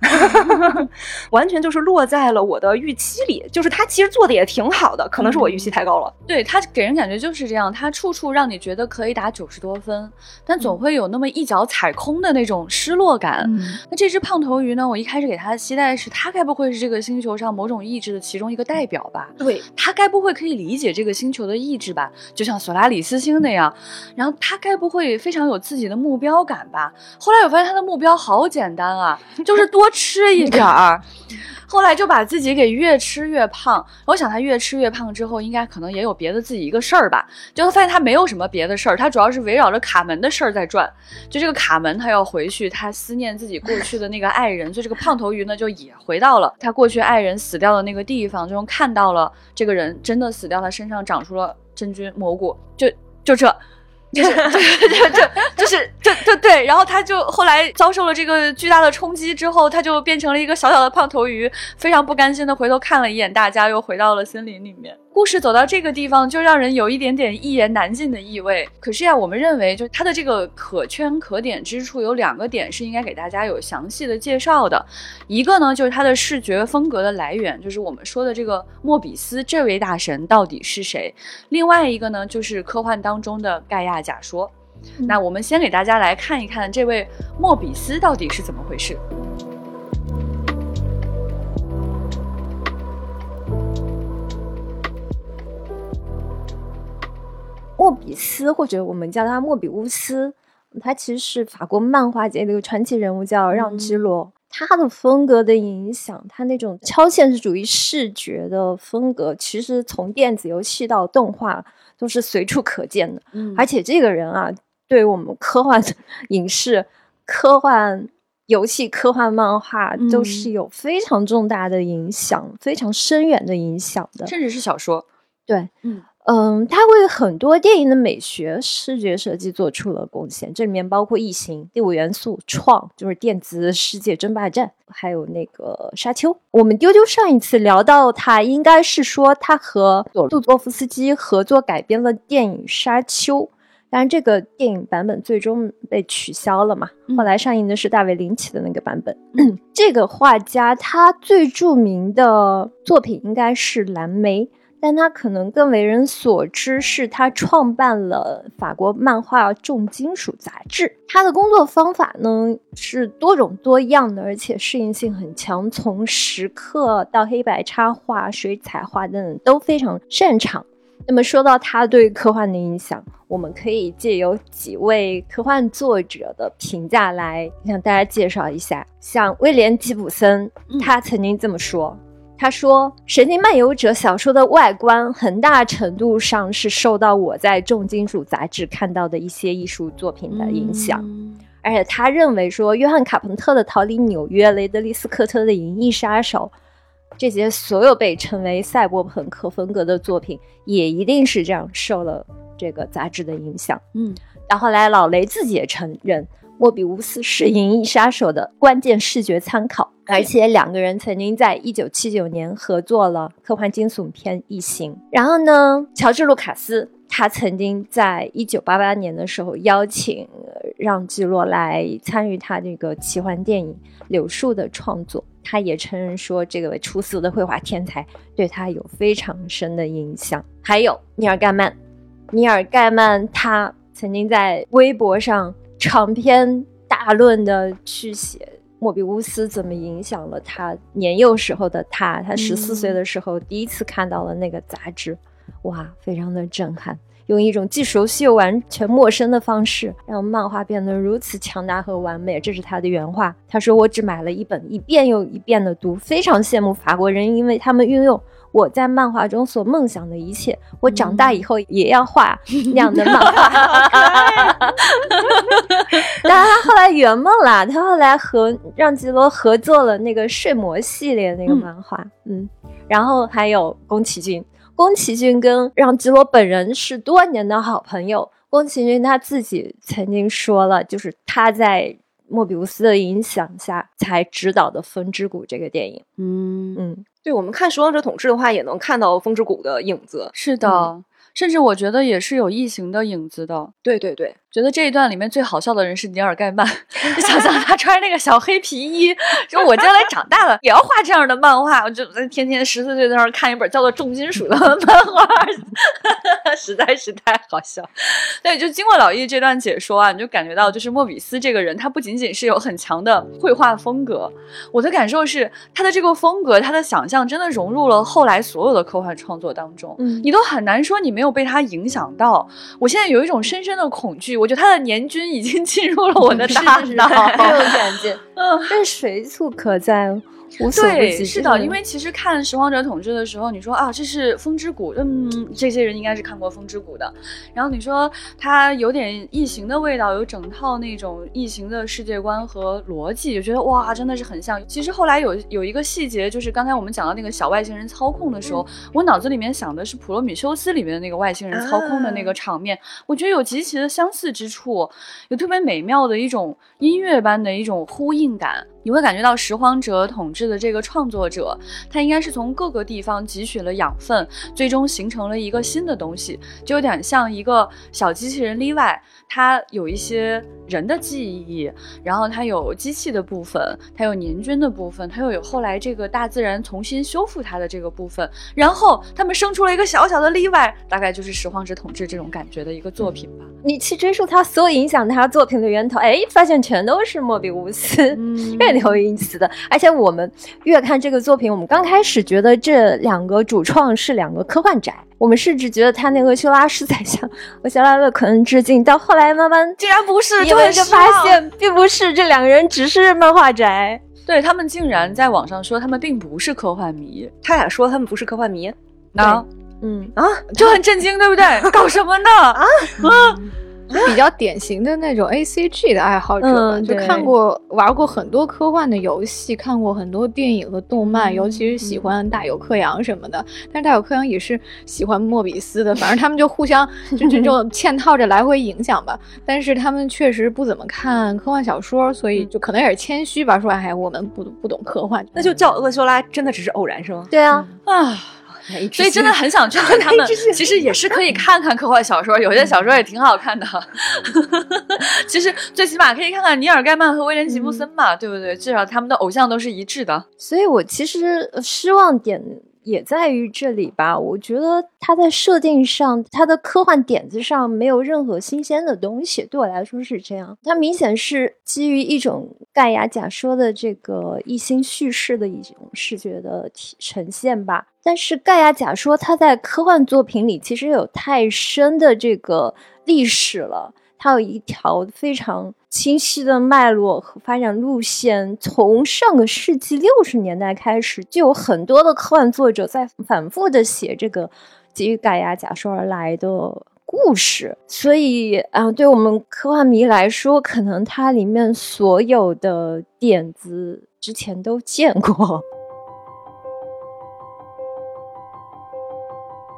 完全就是落在了我的预期里。就是他其实做的也挺好的，可能是我预期太高了。对他给人感觉就是这样，他处处让你觉得可以打九十多分，但总会有那么一脚踩空的那种失落感。那这只胖头鱼呢？我一开始给他的期待是，他该不会是这个星球上某种意志的其中一个代表吧？对，他该不会可以理解这个星球的意志吧？就像索拉里斯星那样。然后他该不会非常有自己的目标感吧？后来我发现他的目标好简单啊。就是多吃一点儿，后来就把自己给越吃越胖。我想他越吃越胖之后，应该可能也有别的自己一个事儿吧。就发现他没有什么别的事儿，他主要是围绕着卡门的事儿在转。就这个卡门，他要回去，他思念自己过去的那个爱人，所以这个胖头鱼呢，就也回到了他过去爱人死掉的那个地方，就看到了这个人真的死掉，他身上长出了真菌蘑菇，就就这。就是，就就就就是，就就对，然后他就后来遭受了这个巨大的冲击之后，他就变成了一个小小的胖头鱼，非常不甘心的回头看了一眼大家，又回到了森林里面。故事走到这个地方，就让人有一点点一言难尽的意味。可是呀，我们认为，就它的这个可圈可点之处有两个点是应该给大家有详细的介绍的。一个呢，就是它的视觉风格的来源，就是我们说的这个莫比斯这位大神到底是谁。另外一个呢，就是科幻当中的盖亚假说。那我们先给大家来看一看这位莫比斯到底是怎么回事。莫比斯，或者我们叫他莫比乌斯，他其实是法国漫画界的一个传奇人物，叫让基罗。他的风格的影响，他那种超现实主义视觉的风格，其实从电子游戏到动画都是随处可见的。嗯，而且这个人啊，对我们科幻影视、科幻游戏、科幻漫画都是有非常重大的影响，非常深远的影响的，甚至是小说。对，嗯。嗯，他为很多电影的美学视觉设计做出了贡献，这里面包括《异形》《第五元素》《创》，就是电子世界争霸战，还有那个《沙丘》。我们丢丢上一次聊到他，应该是说他和杜多夫斯基合作改编了电影《沙丘》，但是这个电影版本最终被取消了嘛。后来上映的是大卫林奇的那个版本。这个画家他最著名的作品应该是《蓝莓》。但他可能更为人所知，是他创办了法国漫画重金属杂志。他的工作方法呢是多种多样的，而且适应性很强，从石刻到黑白插画、水彩画等等都非常擅长。那么说到他对科幻的影响，我们可以借由几位科幻作者的评价来向大家介绍一下。像威廉·吉普森，他曾经这么说：“他说，《神经漫游者》小说的外观很大程度上是受到我在重金属杂志看到的一些艺术作品的影响。”而且他认为说，约翰·卡彭特的《逃离纽约》、雷德利·斯科特的《银翼杀手》。这些所有被称为赛博朋克风格的作品，也一定是这样受了这个杂志的影响。嗯，然后来老雷自己也承认，莫比乌斯是《银翼杀手》的关键视觉参考，而且两个人曾经在一九七九年合作了科幻惊悚片《异形》。然后呢，乔治·卢卡斯他曾经在一九八八年的时候邀请让基洛来参与他这个奇幻电影《柳树》的创作。他也承认说，这个出色的绘画天才对他有非常深的影响。还有尼尔盖曼，尼尔盖曼他曾经在微博上长篇大论的去写莫比乌斯怎么影响了他年幼时候的他。他十四岁的时候第一次看到了那个杂志，哇，非常的震撼。用一种既熟悉又完全陌生的方式，让漫画变得如此强大和完美。这是他的原话。他说：“我只买了一本，一遍又一遍的读，非常羡慕法国人，因为他们运用我在漫画中所梦想的一切。我长大以后也要画 那样的漫画。”但是，他后来圆梦了。他后来和让吉罗合作了那个睡魔系列那个漫画。嗯，然后还有宫崎骏。宫崎骏跟让吉罗本人是多年的好朋友。宫崎骏他自己曾经说了，就是他在莫比乌斯的影响下才执导的《风之谷》这个电影。嗯嗯，对，我们看《守望者统治》的话，也能看到《风之谷》的影子。是的，甚至我觉得也是有异形的影子的。对对对。觉得这一段里面最好笑的人是尼尔盖曼，你想象他穿那个小黑皮衣，说我将来长大了也要画这样的漫画，我就天天十四岁在那儿看一本叫做《重金属》的 漫画，实在是太好笑。对，就经过老易这段解说啊，你就感觉到就是莫比斯这个人，他不仅仅是有很强的绘画风格，我的感受是他的这个风格，他的想象真的融入了后来所有的科幻创作当中，嗯，你都很难说你没有被他影响到。我现在有一种深深的恐惧。我觉得他的年均已经进入了我的大脑，很有感觉，嗯，但随处可在。对，是的，因为其实看《拾荒者统治》的时候，你说啊，这是《风之谷》，嗯，这些人应该是看过《风之谷》的。然后你说它有点异形的味道，有整套那种异形的世界观和逻辑，就觉得哇，真的是很像。其实后来有有一个细节，就是刚才我们讲到那个小外星人操控的时候，我脑子里面想的是《普罗米修斯》里面的那个外星人操控的那个场面，我觉得有极其的相似之处，有特别美妙的一种音乐般的一种呼应感。你会感觉到《拾荒者统治》的这个创作者，他应该是从各个地方汲取了养分，最终形成了一个新的东西，就有点像一个小机器人例外。他有一些人的记忆，然后它有机器的部分，它有年均的部分，它又有后来这个大自然重新修复它的这个部分，然后他们生出了一个小小的例外，大概就是《拾荒者统治》这种感觉的一个作品吧。你去追溯他所有影响他作品的源头，哎，发现全都是莫比乌斯，嗯，挺有意思的。而且我们越看这个作品，我们刚开始觉得这两个主创是两个科幻宅。我们甚至觉得他那个修拉是在向厄修拉勒可能致敬，到后来慢慢竟然不是，就发现并不是这两个人只是漫画宅，对他们竟然在网上说他们并不是科幻迷，他俩说他们不是科幻迷，啊，嗯。啊，就很震惊，对不对？搞什么呢？啊？啊！比较典型的那种 A C G 的爱好者，就看过玩过很多科幻的游戏，看过很多电影和动漫，尤其是喜欢大友克洋什么的。但是大友克洋也是喜欢莫比斯的，反正他们就互相就这种嵌套着来回影响吧。但是他们确实不怎么看科幻小说，所以就可能也是谦虚吧，说哎我们不不懂科幻。那就叫厄修拉真的只是偶然是吗？对啊啊。所以真的很想劝劝他们，其实也是可以看看科幻小说，有些小说也挺好看的。其实最起码可以看看尼尔盖曼和威廉吉布森嘛，对不对？至少他们的偶像都是一致的。所以我其实失望点也在于这里吧。我觉得它在设定上，它的科幻点子上没有任何新鲜的东西，对我来说是这样。它明显是基于一种盖亚假说的这个一心叙事的一种视觉的体呈现吧。但是盖亚假说它在科幻作品里其实有太深的这个历史了。它有一条非常清晰的脉络和发展路线，从上个世纪六十年代开始，就有很多的科幻作者在反复的写这个基于盖亚假说而来的故事。所以啊，对我们科幻迷来说，可能它里面所有的点子之前都见过。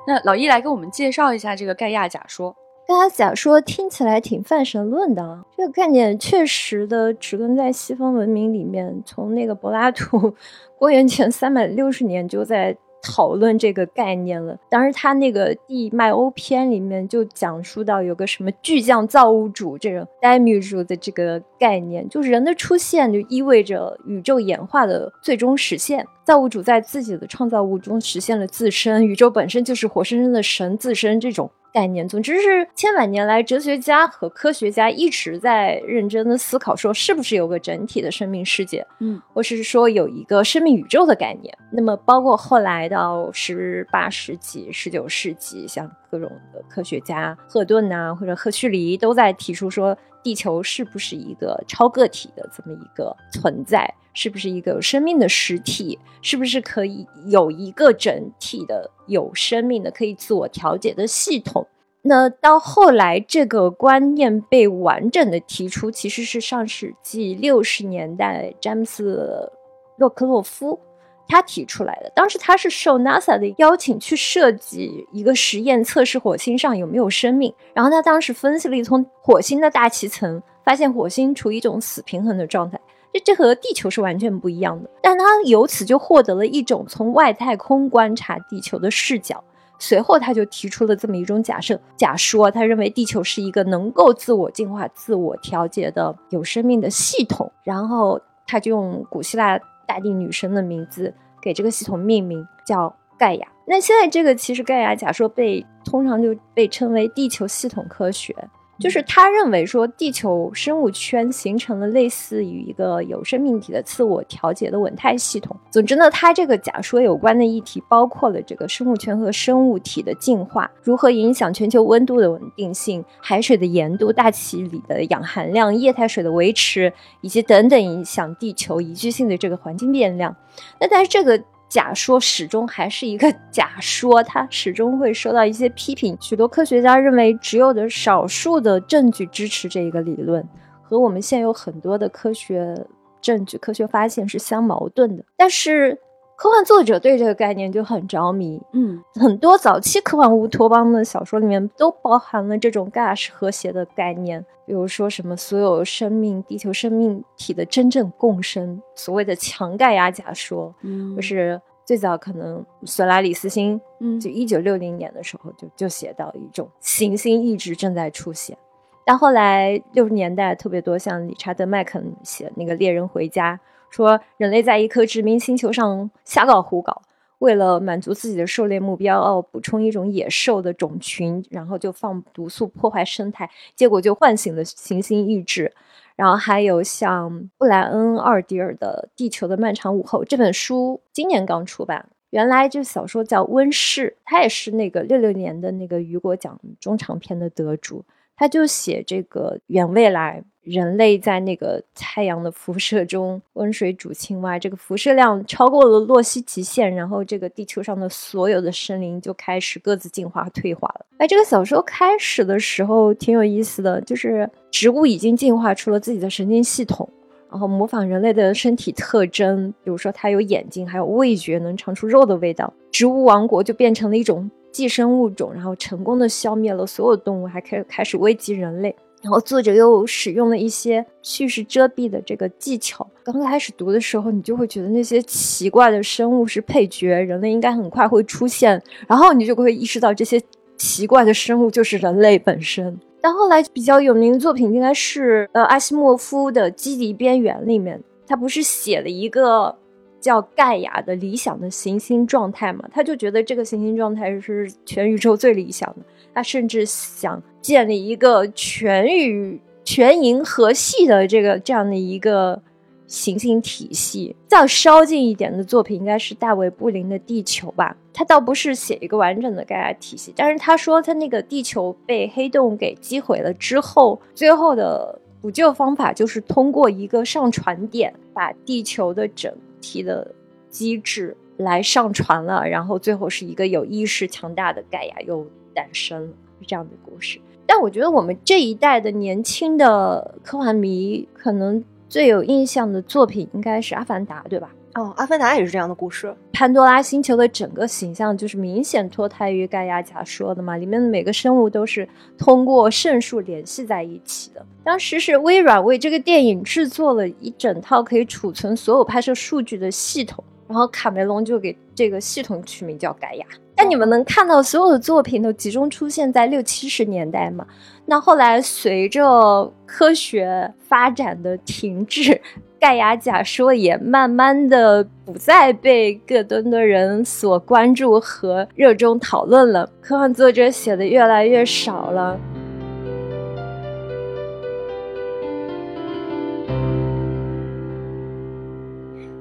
那老易来给我们介绍一下这个盖亚假说。盖亚假说听起来挺泛神论的，这个概念确实的植根在西方文明里面。从那个柏拉图，公元前三百六十年就在讨论这个概念了。当时他那个《地脉欧篇》里面就讲述到有个什么巨匠造物主这种 demius 的这个概念，就是人的出现就意味着宇宙演化的最终实现。造物主在自己的创造物中实现了自身，宇宙本身就是活生生的神自身这种。概念，总之是千百年来，哲学家和科学家一直在认真的思考，说是不是有个整体的生命世界，嗯，或是说有一个生命宇宙的概念。那么，包括后来到十八世纪、十九世纪，像各种的科学家赫顿呐，或者赫胥黎都在提出说，地球是不是一个超个体的这么一个存在。是不是一个有生命的实体？是不是可以有一个整体的有生命的可以自我调节的系统？那到后来，这个观念被完整的提出，其实是上世纪六十年代詹姆斯洛克洛夫他提出来的。当时他是受 NASA 的邀请去设计一个实验，测试火星上有没有生命。然后他当时分析了一通火星的大气层，发现火星处于一种死平衡的状态。这这和地球是完全不一样的，但他由此就获得了一种从外太空观察地球的视角。随后，他就提出了这么一种假设假说，他认为地球是一个能够自我进化、自我调节的有生命的系统。然后，他就用古希腊大地女神的名字给这个系统命名，叫盖亚。那现在这个其实盖亚假说被通常就被称为地球系统科学。就是他认为说，地球生物圈形成了类似于一个有生命体的自我调节的稳态系统。总之呢，他这个假说有关的议题包括了这个生物圈和生物体的进化如何影响全球温度的稳定性、海水的盐度、大气里的氧含量、液态水的维持，以及等等影响地球宜居性的这个环境变量。那但是这个。假说始终还是一个 假说，它始终会受到一些批评。许多科学家认为，只有的少数的证据支持这一个理论，和我们现有很多的科学证据、科学发现是相矛盾的。但是，科幻作者对这个概念就很着迷。嗯，很多早期科幻乌托邦的小说里面都包含了这种盖亚式和谐的概念，比如说什么所有生命、地球生命体的真正共生，所谓的强盖亚假说，嗯，就是最早可能索拉里斯星，嗯，就一九六零年的时候就就写到一种行星一直正在出现，但后来六十年代特别多像理查德麦肯写那个猎人回家。说人类在一颗殖民星球上瞎搞胡搞，为了满足自己的狩猎目标，哦补充一种野兽的种群，然后就放毒素破坏生态，结果就唤醒了行星意志。然后还有像布莱恩·二迪尔的《地球的漫长午后》这本书，今年刚出版。原来这小说叫《温室》，他也是那个六六年的那个雨果奖中长篇的得主。他就写这个远未来，人类在那个太阳的辐射中温水煮青蛙，这个辐射量超过了洛希极限，然后这个地球上的所有的生灵就开始各自进化退化了。哎，这个小说开始的时候挺有意思的，就是植物已经进化出了自己的神经系统，然后模仿人类的身体特征，比如说它有眼睛，还有味觉，能尝出肉的味道。植物王国就变成了一种。寄生物种，然后成功的消灭了所有动物，还开开始危及人类。然后作者又使用了一些叙事遮蔽的这个技巧。刚开始读的时候，你就会觉得那些奇怪的生物是配角，人类应该很快会出现。然后你就会意识到这些奇怪的生物就是人类本身。但后来比较有名的作品应该是呃阿西莫夫的《基地边缘》里面，他不是写了一个。叫盖亚的理想的行星状态嘛，他就觉得这个行星状态是全宇宙最理想的。他甚至想建立一个全宇全银河系的这个这样的一个行星体系。再稍近一点的作品应该是大卫布林的《地球》吧，他倒不是写一个完整的盖亚体系，但是他说他那个地球被黑洞给击毁了之后，最后的补救方法就是通过一个上传点把地球的整。体的机制来上传了，然后最后是一个有意识强大的盖亚又诞生了，是这样的故事。但我觉得我们这一代的年轻的科幻迷，可能最有印象的作品应该是《阿凡达》，对吧？哦，《阿凡达》也是这样的故事。潘多拉星球的整个形象就是明显脱胎于盖亚假说的嘛，里面的每个生物都是通过圣树联系在一起的。当时是微软为这个电影制作了一整套可以储存所有拍摄数据的系统，然后卡梅隆就给这个系统取名叫盖亚。但你们能看到所有的作品都集中出现在六七十年代嘛？那后来随着科学发展的停滞。盖亚假说也慢慢的不再被各端的人所关注和热衷讨论了，科幻作者写的越来越少了。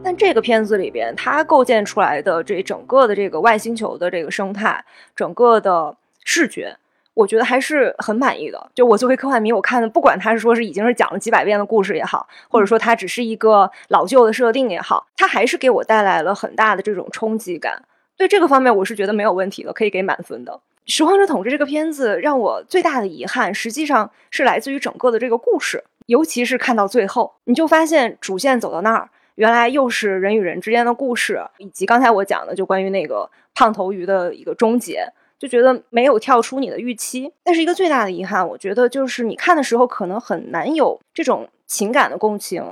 但这个片子里边，它构建出来的这整个的这个外星球的这个生态，整个的视觉。我觉得还是很满意的。就我作为科幻迷，我看的不管他是说是已经是讲了几百遍的故事也好，或者说它只是一个老旧的设定也好，它还是给我带来了很大的这种冲击感。对这个方面，我是觉得没有问题的，可以给满分的。《拾荒者统治》这个片子让我最大的遗憾，实际上是来自于整个的这个故事，尤其是看到最后，你就发现主线走到那儿，原来又是人与人之间的故事，以及刚才我讲的就关于那个胖头鱼的一个终结。就觉得没有跳出你的预期，但是一个最大的遗憾，我觉得就是你看的时候可能很难有这种情感的共情，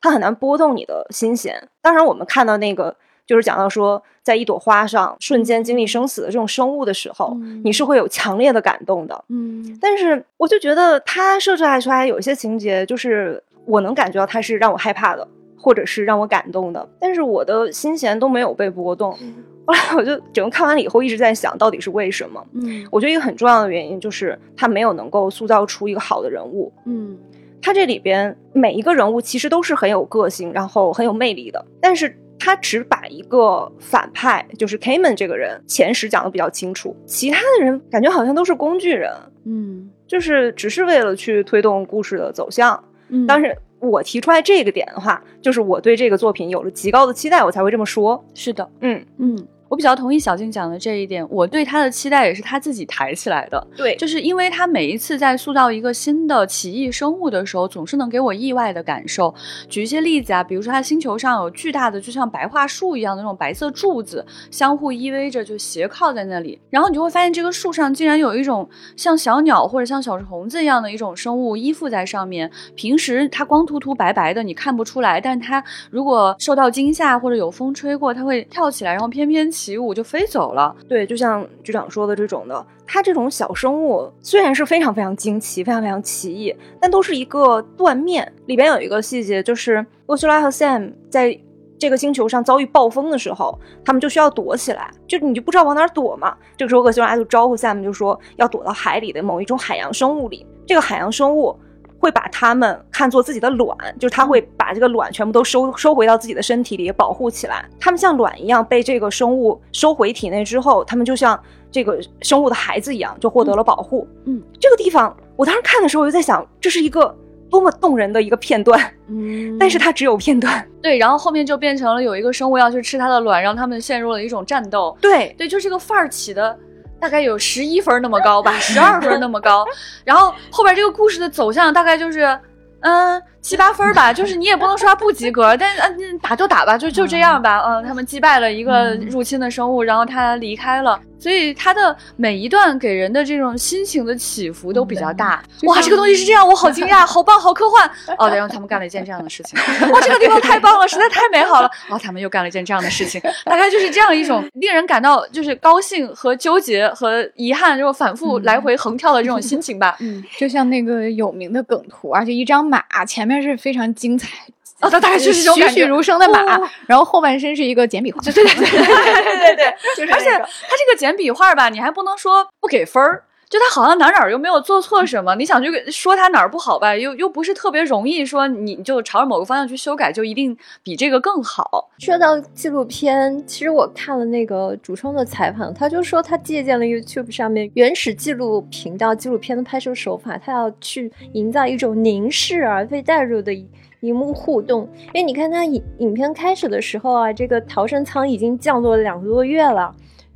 它很难拨动你的心弦。当然，我们看到那个就是讲到说，在一朵花上瞬间经历生死的这种生物的时候，你是会有强烈的感动的。嗯，但是我就觉得它设置出来有一些情节，就是我能感觉到它是让我害怕的，或者是让我感动的，但是我的心弦都没有被波动。后来我就整个看完了以后，一直在想到底是为什么。嗯，我觉得一个很重要的原因就是他没有能够塑造出一个好的人物。嗯，他这里边每一个人物其实都是很有个性，然后很有魅力的，但是他只把一个反派，就是 Kamen 这个人前史讲的比较清楚，其他的人感觉好像都是工具人。嗯，就是只是为了去推动故事的走向。嗯，但是我提出来这个点的话，就是我对这个作品有了极高的期待，我才会这么说。是的，嗯嗯。我比较同意小静讲的这一点，我对他的期待也是他自己抬起来的。对，就是因为他每一次在塑造一个新的奇异生物的时候，总是能给我意外的感受。举一些例子啊，比如说他星球上有巨大的，就像白桦树一样的那种白色柱子，相互依偎着就斜靠在那里，然后你就会发现这个树上竟然有一种像小鸟或者像小虫子一样的一种生物依附在上面。平时它光秃秃白白的，你看不出来，但它如果受到惊吓或者有风吹过，它会跳起来，然后翩翩起。起舞就飞走了。对，就像局长说的这种的，它这种小生物虽然是非常非常惊奇、非常非常奇异，但都是一个断面。里边有一个细节，就是厄修拉和 Sam 在这个星球上遭遇暴风的时候，他们就需要躲起来，就你就不知道往哪躲嘛。这个时候厄修拉就招呼 Sam，就说要躲到海里的某一种海洋生物里。这个海洋生物。会把它们看作自己的卵，就是他会把这个卵全部都收收回到自己的身体里保护起来。它们像卵一样被这个生物收回体内之后，它们就像这个生物的孩子一样，就获得了保护。嗯，这个地方我当时看的时候，我就在想，这是一个多么动人的一个片段。嗯，但是它只有片段。对，然后后面就变成了有一个生物要去吃它的卵，让他们陷入了一种战斗。对，对，就这个范儿起的。大概有十一分那么高吧，十二分那么高。然后后边这个故事的走向大概就是，嗯，七八分吧。就是你也不能说他不及格，但嗯，打就打吧，就就这样吧。嗯，他们击败了一个入侵的生物，然后他离开了。所以他的每一段给人的这种心情的起伏都比较大。哇，这个东西是这样，我好惊讶，好棒，好科幻。哦，然后他们干了一件这样的事情。哇，这个地方太棒了，实在太美好了。哦，他们又干了一件这样的事情。大概就是这样一种令人感到就是高兴和纠结和遗憾，这种反复来回横跳的这种心情吧。嗯，就像那个有名的梗图，而且一张马前面是非常精彩。哦，大概就是这种栩栩如生的马，然后后半身是一个简笔画。对对对对对对，就是而且它这个简笔画吧，你还不能说不给分儿。就他好像哪哪又没有做错什么，你想去说他哪儿不好吧，又又不是特别容易说，你就朝着某个方向去修改，就一定比这个更好。说到纪录片，其实我看了那个主创的采访，他就说他借鉴了 YouTube 上面原始纪录频道纪录片的拍摄手法，他要去营造一种凝视而非代入的荧幕互动。因为你看他影影片开始的时候啊，这个逃生舱已经降落两个多月了。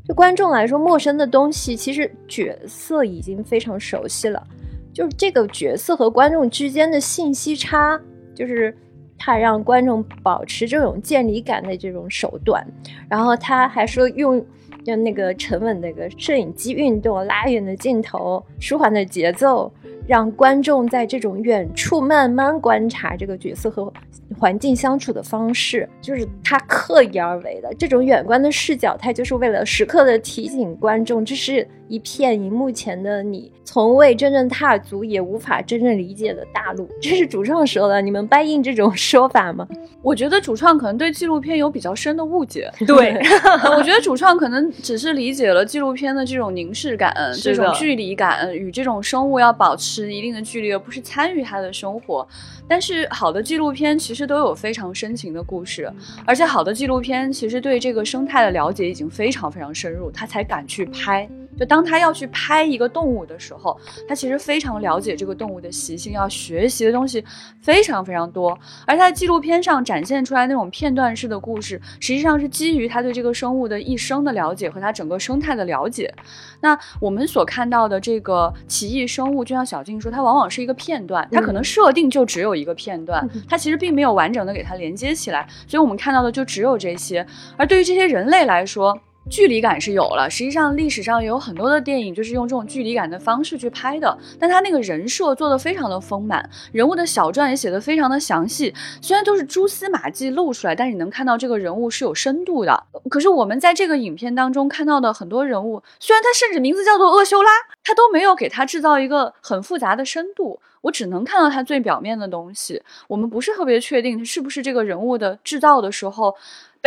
对观众来说，陌生的东西其实角色已经非常熟悉了。就是这个角色和观众之间的信息差，就是他让观众保持这种见离感的这种手段。然后他还说用用那个沉稳的个摄影机运动、拉远的镜头、舒缓的节奏，让观众在这种远处慢慢观察这个角色和。环境相处的方式，就是他刻意而为的这种远观的视角，他就是为了时刻的提醒观众，这是一片荧幕前的你从未真正踏足，也无法真正理解的大陆。这是主创说的，你们掰硬这种 说法吗？我觉得主创可能对纪录片有比较深的误解。对，我觉得主创可能只是理解了纪录片的这种凝视感、这种距离感，与这种生物要保持一定的距离，而不是参与他的生活。但是好的纪录片其实都有非常深情的故事，而且好的纪录片其实对这个生态的了解已经非常非常深入，他才敢去拍。就当他要去拍一个动物的时候，他其实非常了解这个动物的习性，要学习的东西非常非常多。而在纪录片上展现出来那种片段式的故事，实际上是基于他对这个生物的一生的了解和他整个生态的了解。那我们所看到的这个奇异生物，就像小静说，它往往是一个片段，它可能设定就只有一个片段，它其实并没有完整的给它连接起来，所以我们看到的就只有这些。而对于这些人类来说，距离感是有了，实际上历史上也有很多的电影就是用这种距离感的方式去拍的，但他那个人设做的非常的丰满，人物的小传也写的非常的详细，虽然都是蛛丝马迹露出来，但是你能看到这个人物是有深度的。可是我们在这个影片当中看到的很多人物，虽然他甚至名字叫做厄修拉，他都没有给他制造一个很复杂的深度，我只能看到他最表面的东西，我们不是特别确定是不是这个人物的制造的时候。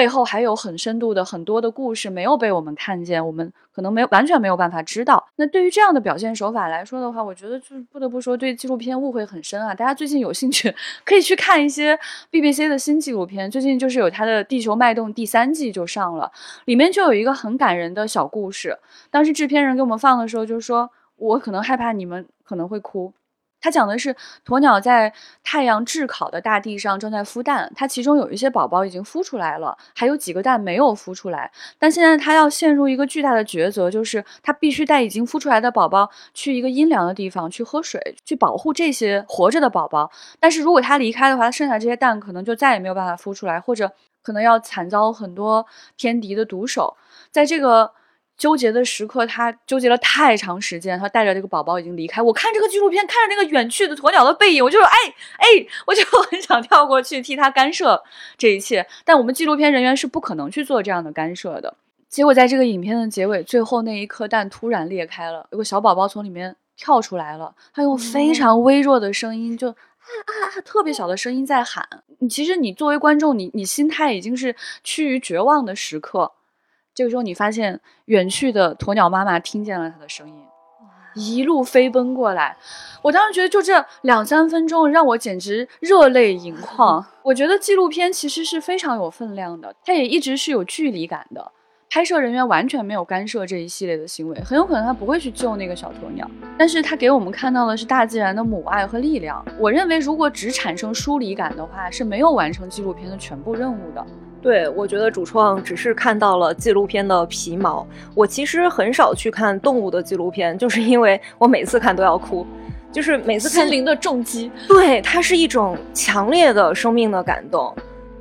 背后还有很深度的很多的故事没有被我们看见，我们可能没有完全没有办法知道。那对于这样的表现手法来说的话，我觉得就是不得不说对纪录片误会很深啊。大家最近有兴趣可以去看一些 BBC 的新纪录片，最近就是有它的《地球脉动》第三季就上了，里面就有一个很感人的小故事。当时制片人给我们放的时候，就是说我可能害怕你们可能会哭。它讲的是鸵鸟在太阳炙烤的大地上正在孵蛋，它其中有一些宝宝已经孵出来了，还有几个蛋没有孵出来。但现在它要陷入一个巨大的抉择，就是它必须带已经孵出来的宝宝去一个阴凉的地方去喝水，去保护这些活着的宝宝。但是如果它离开的话，剩下这些蛋可能就再也没有办法孵出来，或者可能要惨遭很多天敌的毒手。在这个。纠结的时刻，他纠结了太长时间，他带着这个宝宝已经离开。我看这个纪录片，看着那个远去的鸵鸟的背影，我就说，哎哎，我就很想跳过去替他干涉这一切。但我们纪录片人员是不可能去做这样的干涉的。结果在这个影片的结尾，最后那一颗蛋突然裂开了，有个小宝宝从里面跳出来了，他用非常微弱的声音，就啊啊啊，特别小的声音在喊。你其实你作为观众，你你心态已经是趋于绝望的时刻。这个时候，你发现远去的鸵鸟妈妈听见了他的声音，一路飞奔过来。我当时觉得，就这两三分钟，让我简直热泪盈眶。我觉得纪录片其实是非常有分量的，它也一直是有距离感的。拍摄人员完全没有干涉这一系列的行为，很有可能他不会去救那个小鸵鸟，但是他给我们看到的是大自然的母爱和力量。我认为，如果只产生疏离感的话，是没有完成纪录片的全部任务的。对，我觉得主创只是看到了纪录片的皮毛。我其实很少去看动物的纪录片，就是因为我每次看都要哭，就是每次看心灵的重击。对，它是一种强烈的生命的感动，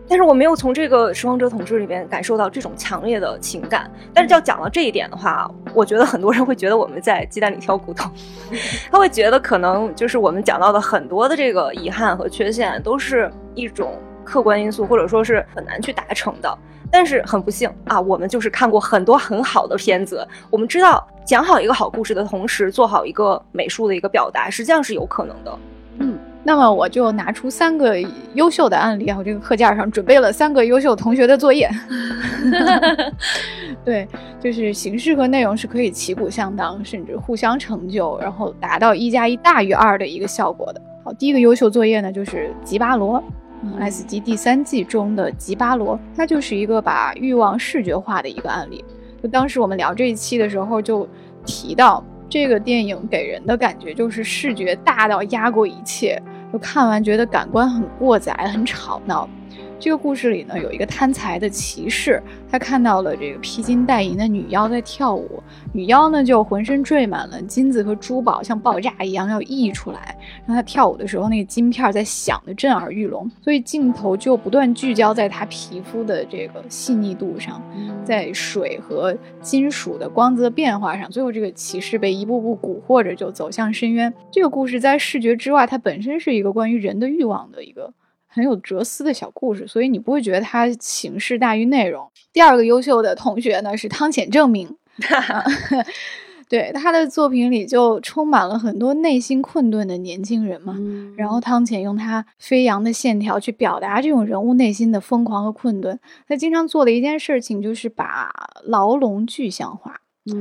但是我没有从这个《拾荒者统治》里面感受到这种强烈的情感。但是要讲到这一点的话，我觉得很多人会觉得我们在鸡蛋里挑骨头，他会觉得可能就是我们讲到的很多的这个遗憾和缺陷都是一种。客观因素，或者说是很难去达成的，但是很不幸啊，我们就是看过很多很好的片子，我们知道讲好一个好故事的同时，做好一个美术的一个表达，实际上是有可能的。嗯。那么我就拿出三个优秀的案例啊，我这个课件上准备了三个优秀同学的作业。对，就是形式和内容是可以旗鼓相当，甚至互相成就，然后达到一加一大于二的一个效果的。好，第一个优秀作业呢，就是吉巴罗，嗯，S 级第三季中的吉巴罗，他就是一个把欲望视觉化的一个案例。就当时我们聊这一期的时候，就提到这个电影给人的感觉就是视觉大到压过一切，就看完觉得感官很过载，很吵闹。这个故事里呢，有一个贪财的骑士，他看到了这个披金戴银的女妖在跳舞，女妖呢就浑身缀满了金子和珠宝，像爆炸一样要溢出来。让她跳舞的时候，那个金片在响的震耳欲聋，所以镜头就不断聚焦在她皮肤的这个细腻度上，在水和金属的光泽变化上。最后，这个骑士被一步步蛊惑着，就走向深渊。这个故事在视觉之外，它本身是一个关于人的欲望的一个。很有哲思的小故事，所以你不会觉得它形式大于内容。第二个优秀的同学呢是汤浅证明，对他的作品里就充满了很多内心困顿的年轻人嘛。然后汤浅用他飞扬的线条去表达这种人物内心的疯狂和困顿。他经常做的一件事情就是把牢笼具象化，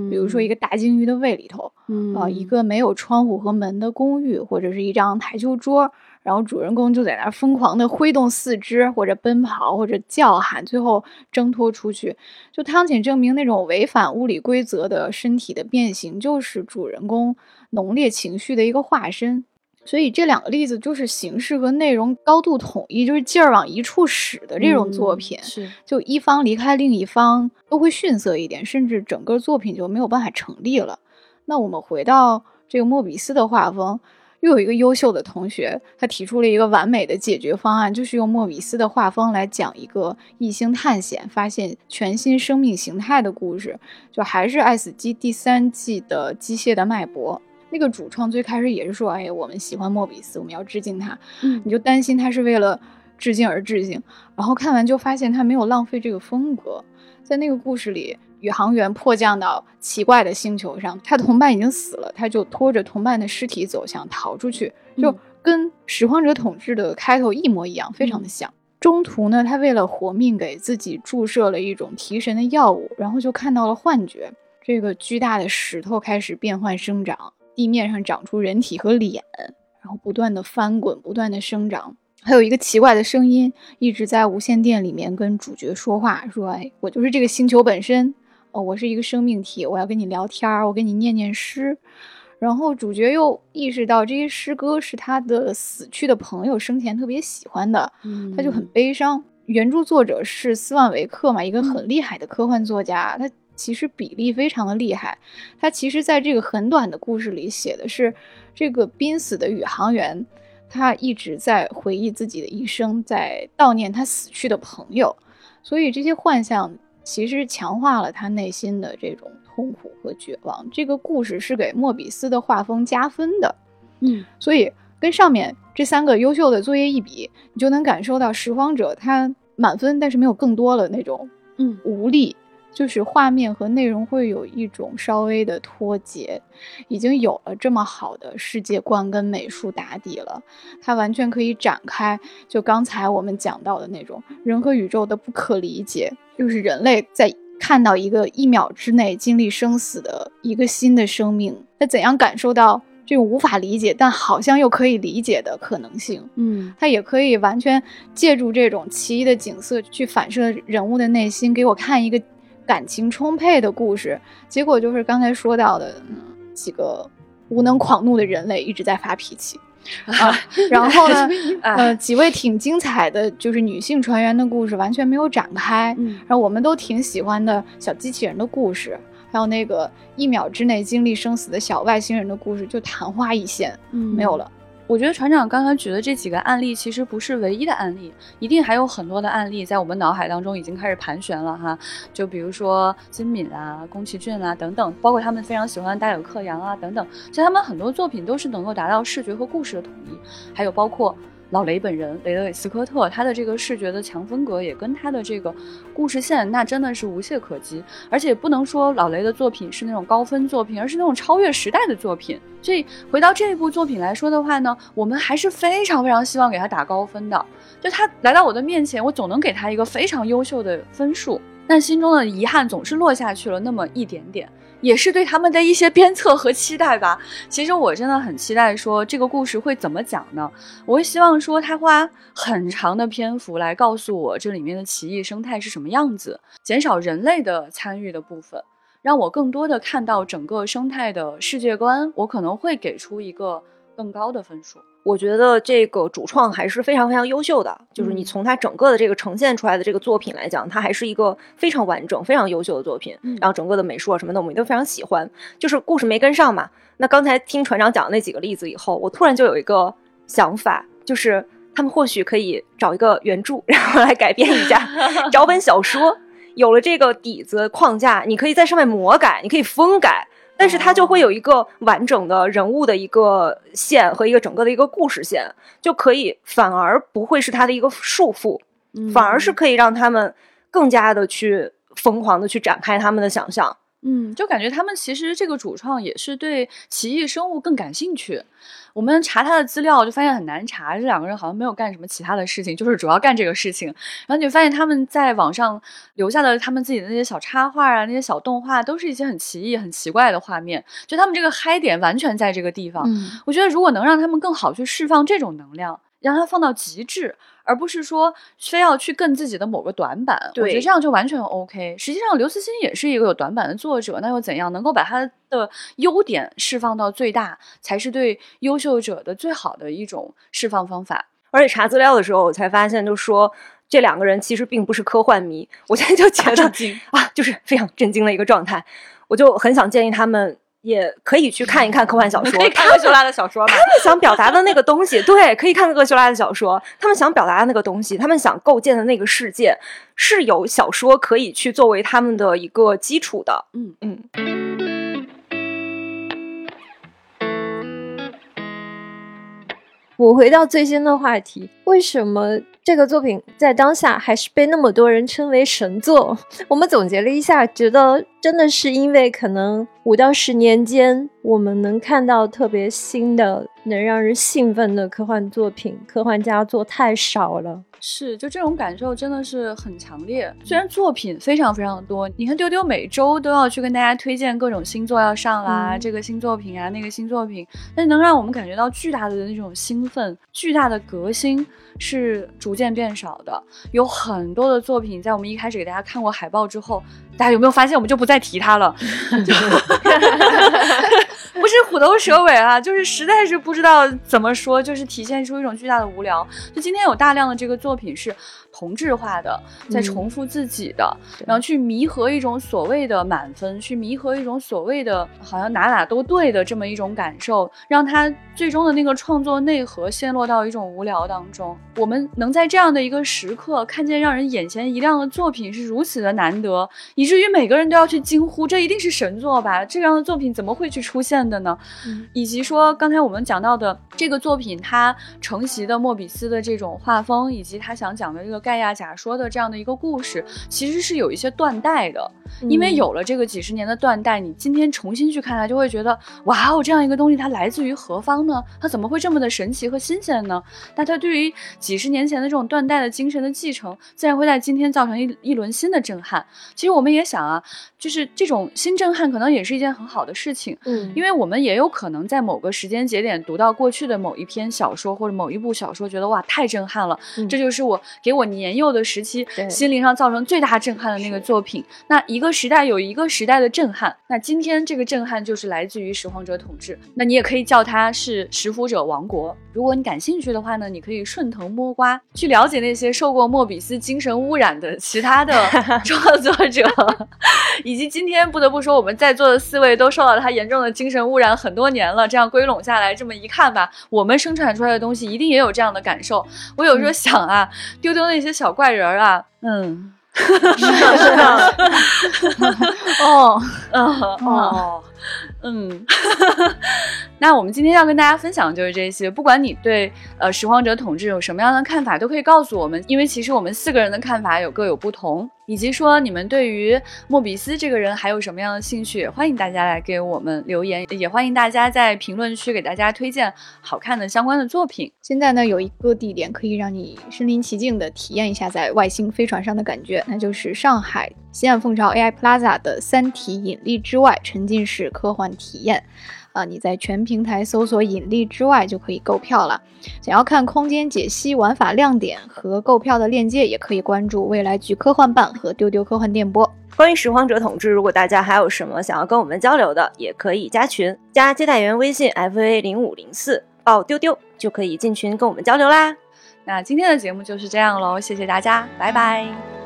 比如说一个大鲸鱼的胃里头，啊，一个没有窗户和门的公寓，或者是一张台球桌。然后主人公就在那儿疯狂地挥动四肢，或者奔跑，或者叫喊，最后挣脱出去。就汤浅证明那种违反物理规则的身体的变形，就是主人公浓烈情绪的一个化身。所以这两个例子就是形式和内容高度统一，就是劲儿往一处使的这种作品。是，就一方离开另一方都会逊色一点，甚至整个作品就没有办法成立了。那我们回到这个莫比斯的画风。又有一个优秀的同学，他提出了一个完美的解决方案，就是用莫比斯的画风来讲一个异星探险、发现全新生命形态的故事。就还是《爱死机》第三季的机械的脉搏，那个主创最开始也是说：“哎，我们喜欢莫比斯，我们要致敬他。”嗯，你就担心他是为了致敬而致敬，然后看完就发现他没有浪费这个风格，在那个故事里。宇航员迫降到奇怪的星球上，他的同伴已经死了，他就拖着同伴的尸体走向逃出去，就跟《拾荒者统治》的开头一模一样，非常的像。中途呢，他为了活命，给自己注射了一种提神的药物，然后就看到了幻觉。这个巨大的石头开始变换生长，地面上长出人体和脸，然后不断的翻滚，不断的生长。还有一个奇怪的声音一直在无线电里面跟主角说话，说：“哎，我就是这个星球本身。”哦，我是一个生命体，我要跟你聊天儿，我跟你念念诗。然后主角又意识到这些诗歌是他的死去的朋友生前特别喜欢的，他就很悲伤。原著作者是斯万维克嘛，一个很厉害的科幻作家，他其实比例非常的厉害。他其实在这个很短的故事里写的是这个濒死的宇航员，他一直在回忆自己的一生，在悼念他死去的朋友，所以这些幻象。其实强化了他内心的这种痛苦和绝望。这个故事是给莫比斯的画风加分的，嗯，所以跟上面这三个优秀的作业一比，你就能感受到《拾荒者》他满分，但是没有更多的那种，嗯，无力。就是画面和内容会有一种稍微的脱节，已经有了这么好的世界观跟美术打底了，它完全可以展开。就刚才我们讲到的那种人和宇宙的不可理解，就是人类在看到一个一秒之内经历生死的一个新的生命，那怎样感受到这种无法理解但好像又可以理解的可能性？嗯，它也可以完全借助这种奇异的景色去反射人物的内心，给我看一个。感情充沛的故事，结果就是刚才说到的几个无能狂怒的人类一直在发脾气 啊。然后呢，呃，几位挺精彩的，就是女性船员的故事完全没有展开。然后我们都挺喜欢的小机器人的故事，还有那个一秒之内经历生死的小外星人的故事，就昙花一现，没有了。我觉得船长刚刚举的这几个案例其实不是唯一的案例，一定还有很多的案例在我们脑海当中已经开始盘旋了哈。就比如说金敏啊、宫崎骏啊等等，包括他们非常喜欢大有克洋啊等等，其实他们很多作品都是能够达到视觉和故事的统一。还有包括老雷本人雷德韦斯科特，他的这个视觉的强风格也跟他的这个故事线，那真的是无懈可击。而且不能说老雷的作品是那种高分作品，而是那种超越时代的作品。所以回到这部作品来说的话呢，我们还是非常非常希望给他打高分的。就他来到我的面前，我总能给他一个非常优秀的分数，但心中的遗憾总是落下去了那么一点点。也是对他们的一些鞭策和期待吧。其实我真的很期待说这个故事会怎么讲呢？我会希望说他花很长的篇幅来告诉我这里面的奇异生态是什么样子，减少人类的参与的部分，让我更多的看到整个生态的世界观。我可能会给出一个更高的分数。我觉得这个主创还是非常非常优秀的，就是你从他整个的这个呈现出来的这个作品来讲，它还是一个非常完整、非常优秀的作品。然后整个的美术啊什么的，我们都非常喜欢。就是故事没跟上嘛。那刚才听船长讲的那几个例子以后，我突然就有一个想法，就是他们或许可以找一个原著，然后来改编一下，找本小说，有了这个底子框架，你可以在上面魔改，你可以疯改。但是它就会有一个完整的人物的一个线和一个整个的一个故事线，就可以反而不会是它的一个束缚，反而是可以让他们更加的去疯狂的去展开他们的想象。嗯，就感觉他们其实这个主创也是对奇异生物更感兴趣。我们查他的资料就发现很难查，这两个人好像没有干什么其他的事情，就是主要干这个事情。然后你发现他们在网上留下的他们自己的那些小插画啊，那些小动画，都是一些很奇异、很奇怪的画面。就他们这个嗨点完全在这个地方。我觉得如果能让他们更好去释放这种能量，让它放到极致。而不是说非要去跟自己的某个短板，我觉得这样就完全 OK。实际上，刘慈欣也是一个有短板的作者，那又怎样？能够把他的优点释放到最大，才是对优秀者的最好的一种释放方法。而且查资料的时候，我才发现，就说这两个人其实并不是科幻迷。我现在就觉得啊，就是非常震惊的一个状态。我就很想建议他们。也可以去看一看科幻小说，可以看厄修拉的小说吗？他们想表达的那个东西，对，可以看厄修拉的小说。他们想表达的那个东西，他们想构建的那个世界，是有小说可以去作为他们的一个基础的。嗯嗯。我回到最新的话题，为什么这个作品在当下还是被那么多人称为神作？我们总结了一下，觉得真的是因为可能五到十年间，我们能看到特别新的、能让人兴奋的科幻作品、科幻佳作太少了。是，就这种感受真的是很强烈。虽然作品非常非常多，你看丢丢每周都要去跟大家推荐各种新作要上啦，这个新作品啊，那个新作品，但是能让我们感觉到巨大的那种兴奋、巨大的革新是逐渐变少的。有很多的作品在我们一开始给大家看过海报之后，大家有没有发现我们就不再提他了？不是虎头蛇尾啊，就是实在是不知道怎么说，就是体现出一种巨大的无聊。就今天有大量的这个作品是。同质化的，在重复自己的，然后去弥合一种所谓的满分，去弥合一种所谓的好像哪哪都对的这么一种感受，让他最终的那个创作内核陷落到一种无聊当中。我们能在这样的一个时刻看见让人眼前一亮的作品是如此的难得，以至于每个人都要去惊呼：这一定是神作吧？这样的作品怎么会去出现的呢？以及说刚才我们讲到的这个作品，它承袭的莫比斯的这种画风，以及他想讲的这个。盖亚假说的这样的一个故事，其实是有一些断代的，因为有了这个几十年的断代，你今天重新去看它，就会觉得哇哦，这样一个东西它来自于何方呢？它怎么会这么的神奇和新鲜呢？那它对于几十年前的这种断代的精神的继承，自然会在今天造成一一轮新的震撼。其实我们也想啊，就是这种新震撼可能也是一件很好的事情，嗯，因为我们也有可能在某个时间节点读到过去的某一篇小说或者某一部小说，觉得哇太震撼了，这就是我给我。年幼的时期，心灵上造成最大震撼的那个作品。那一个时代有一个时代的震撼，那今天这个震撼就是来自于拾荒者统治。那你也可以叫它是拾腐者王国。如果你感兴趣的话呢，你可以顺藤摸瓜去了解那些受过莫比斯精神污染的其他的 创作者，以及今天不得不说我们在座的四位都受到他严重的精神污染很多年了。这样归拢下来，这么一看吧，我们生产出来的东西一定也有这样的感受。我有时候想啊，丢丢那些小怪人儿啊，嗯，是的，是的，哦，嗯，哦。嗯，那我们今天要跟大家分享的就是这些。不管你对呃拾荒者统治有什么样的看法，都可以告诉我们，因为其实我们四个人的看法有各有不同。以及说你们对于莫比斯这个人还有什么样的兴趣，欢迎大家来给我们留言，也欢迎大家在评论区给大家推荐好看的相关的作品。现在呢，有一个地点可以让你身临其境的体验一下在外星飞船上的感觉，那就是上海西岸凤巢 AI Plaza 的《三体引力之外》沉浸式科幻体验。啊，你在全平台搜索“引力之外”就可以购票了。想要看空间解析、玩法亮点和购票的链接，也可以关注未来局科幻办和丢丢科幻电波。关于拾荒者统治，如果大家还有什么想要跟我们交流的，也可以加群，加接待员微信 f a 零五零四，报丢丢就可以进群跟我们交流啦。那今天的节目就是这样喽，谢谢大家，拜拜。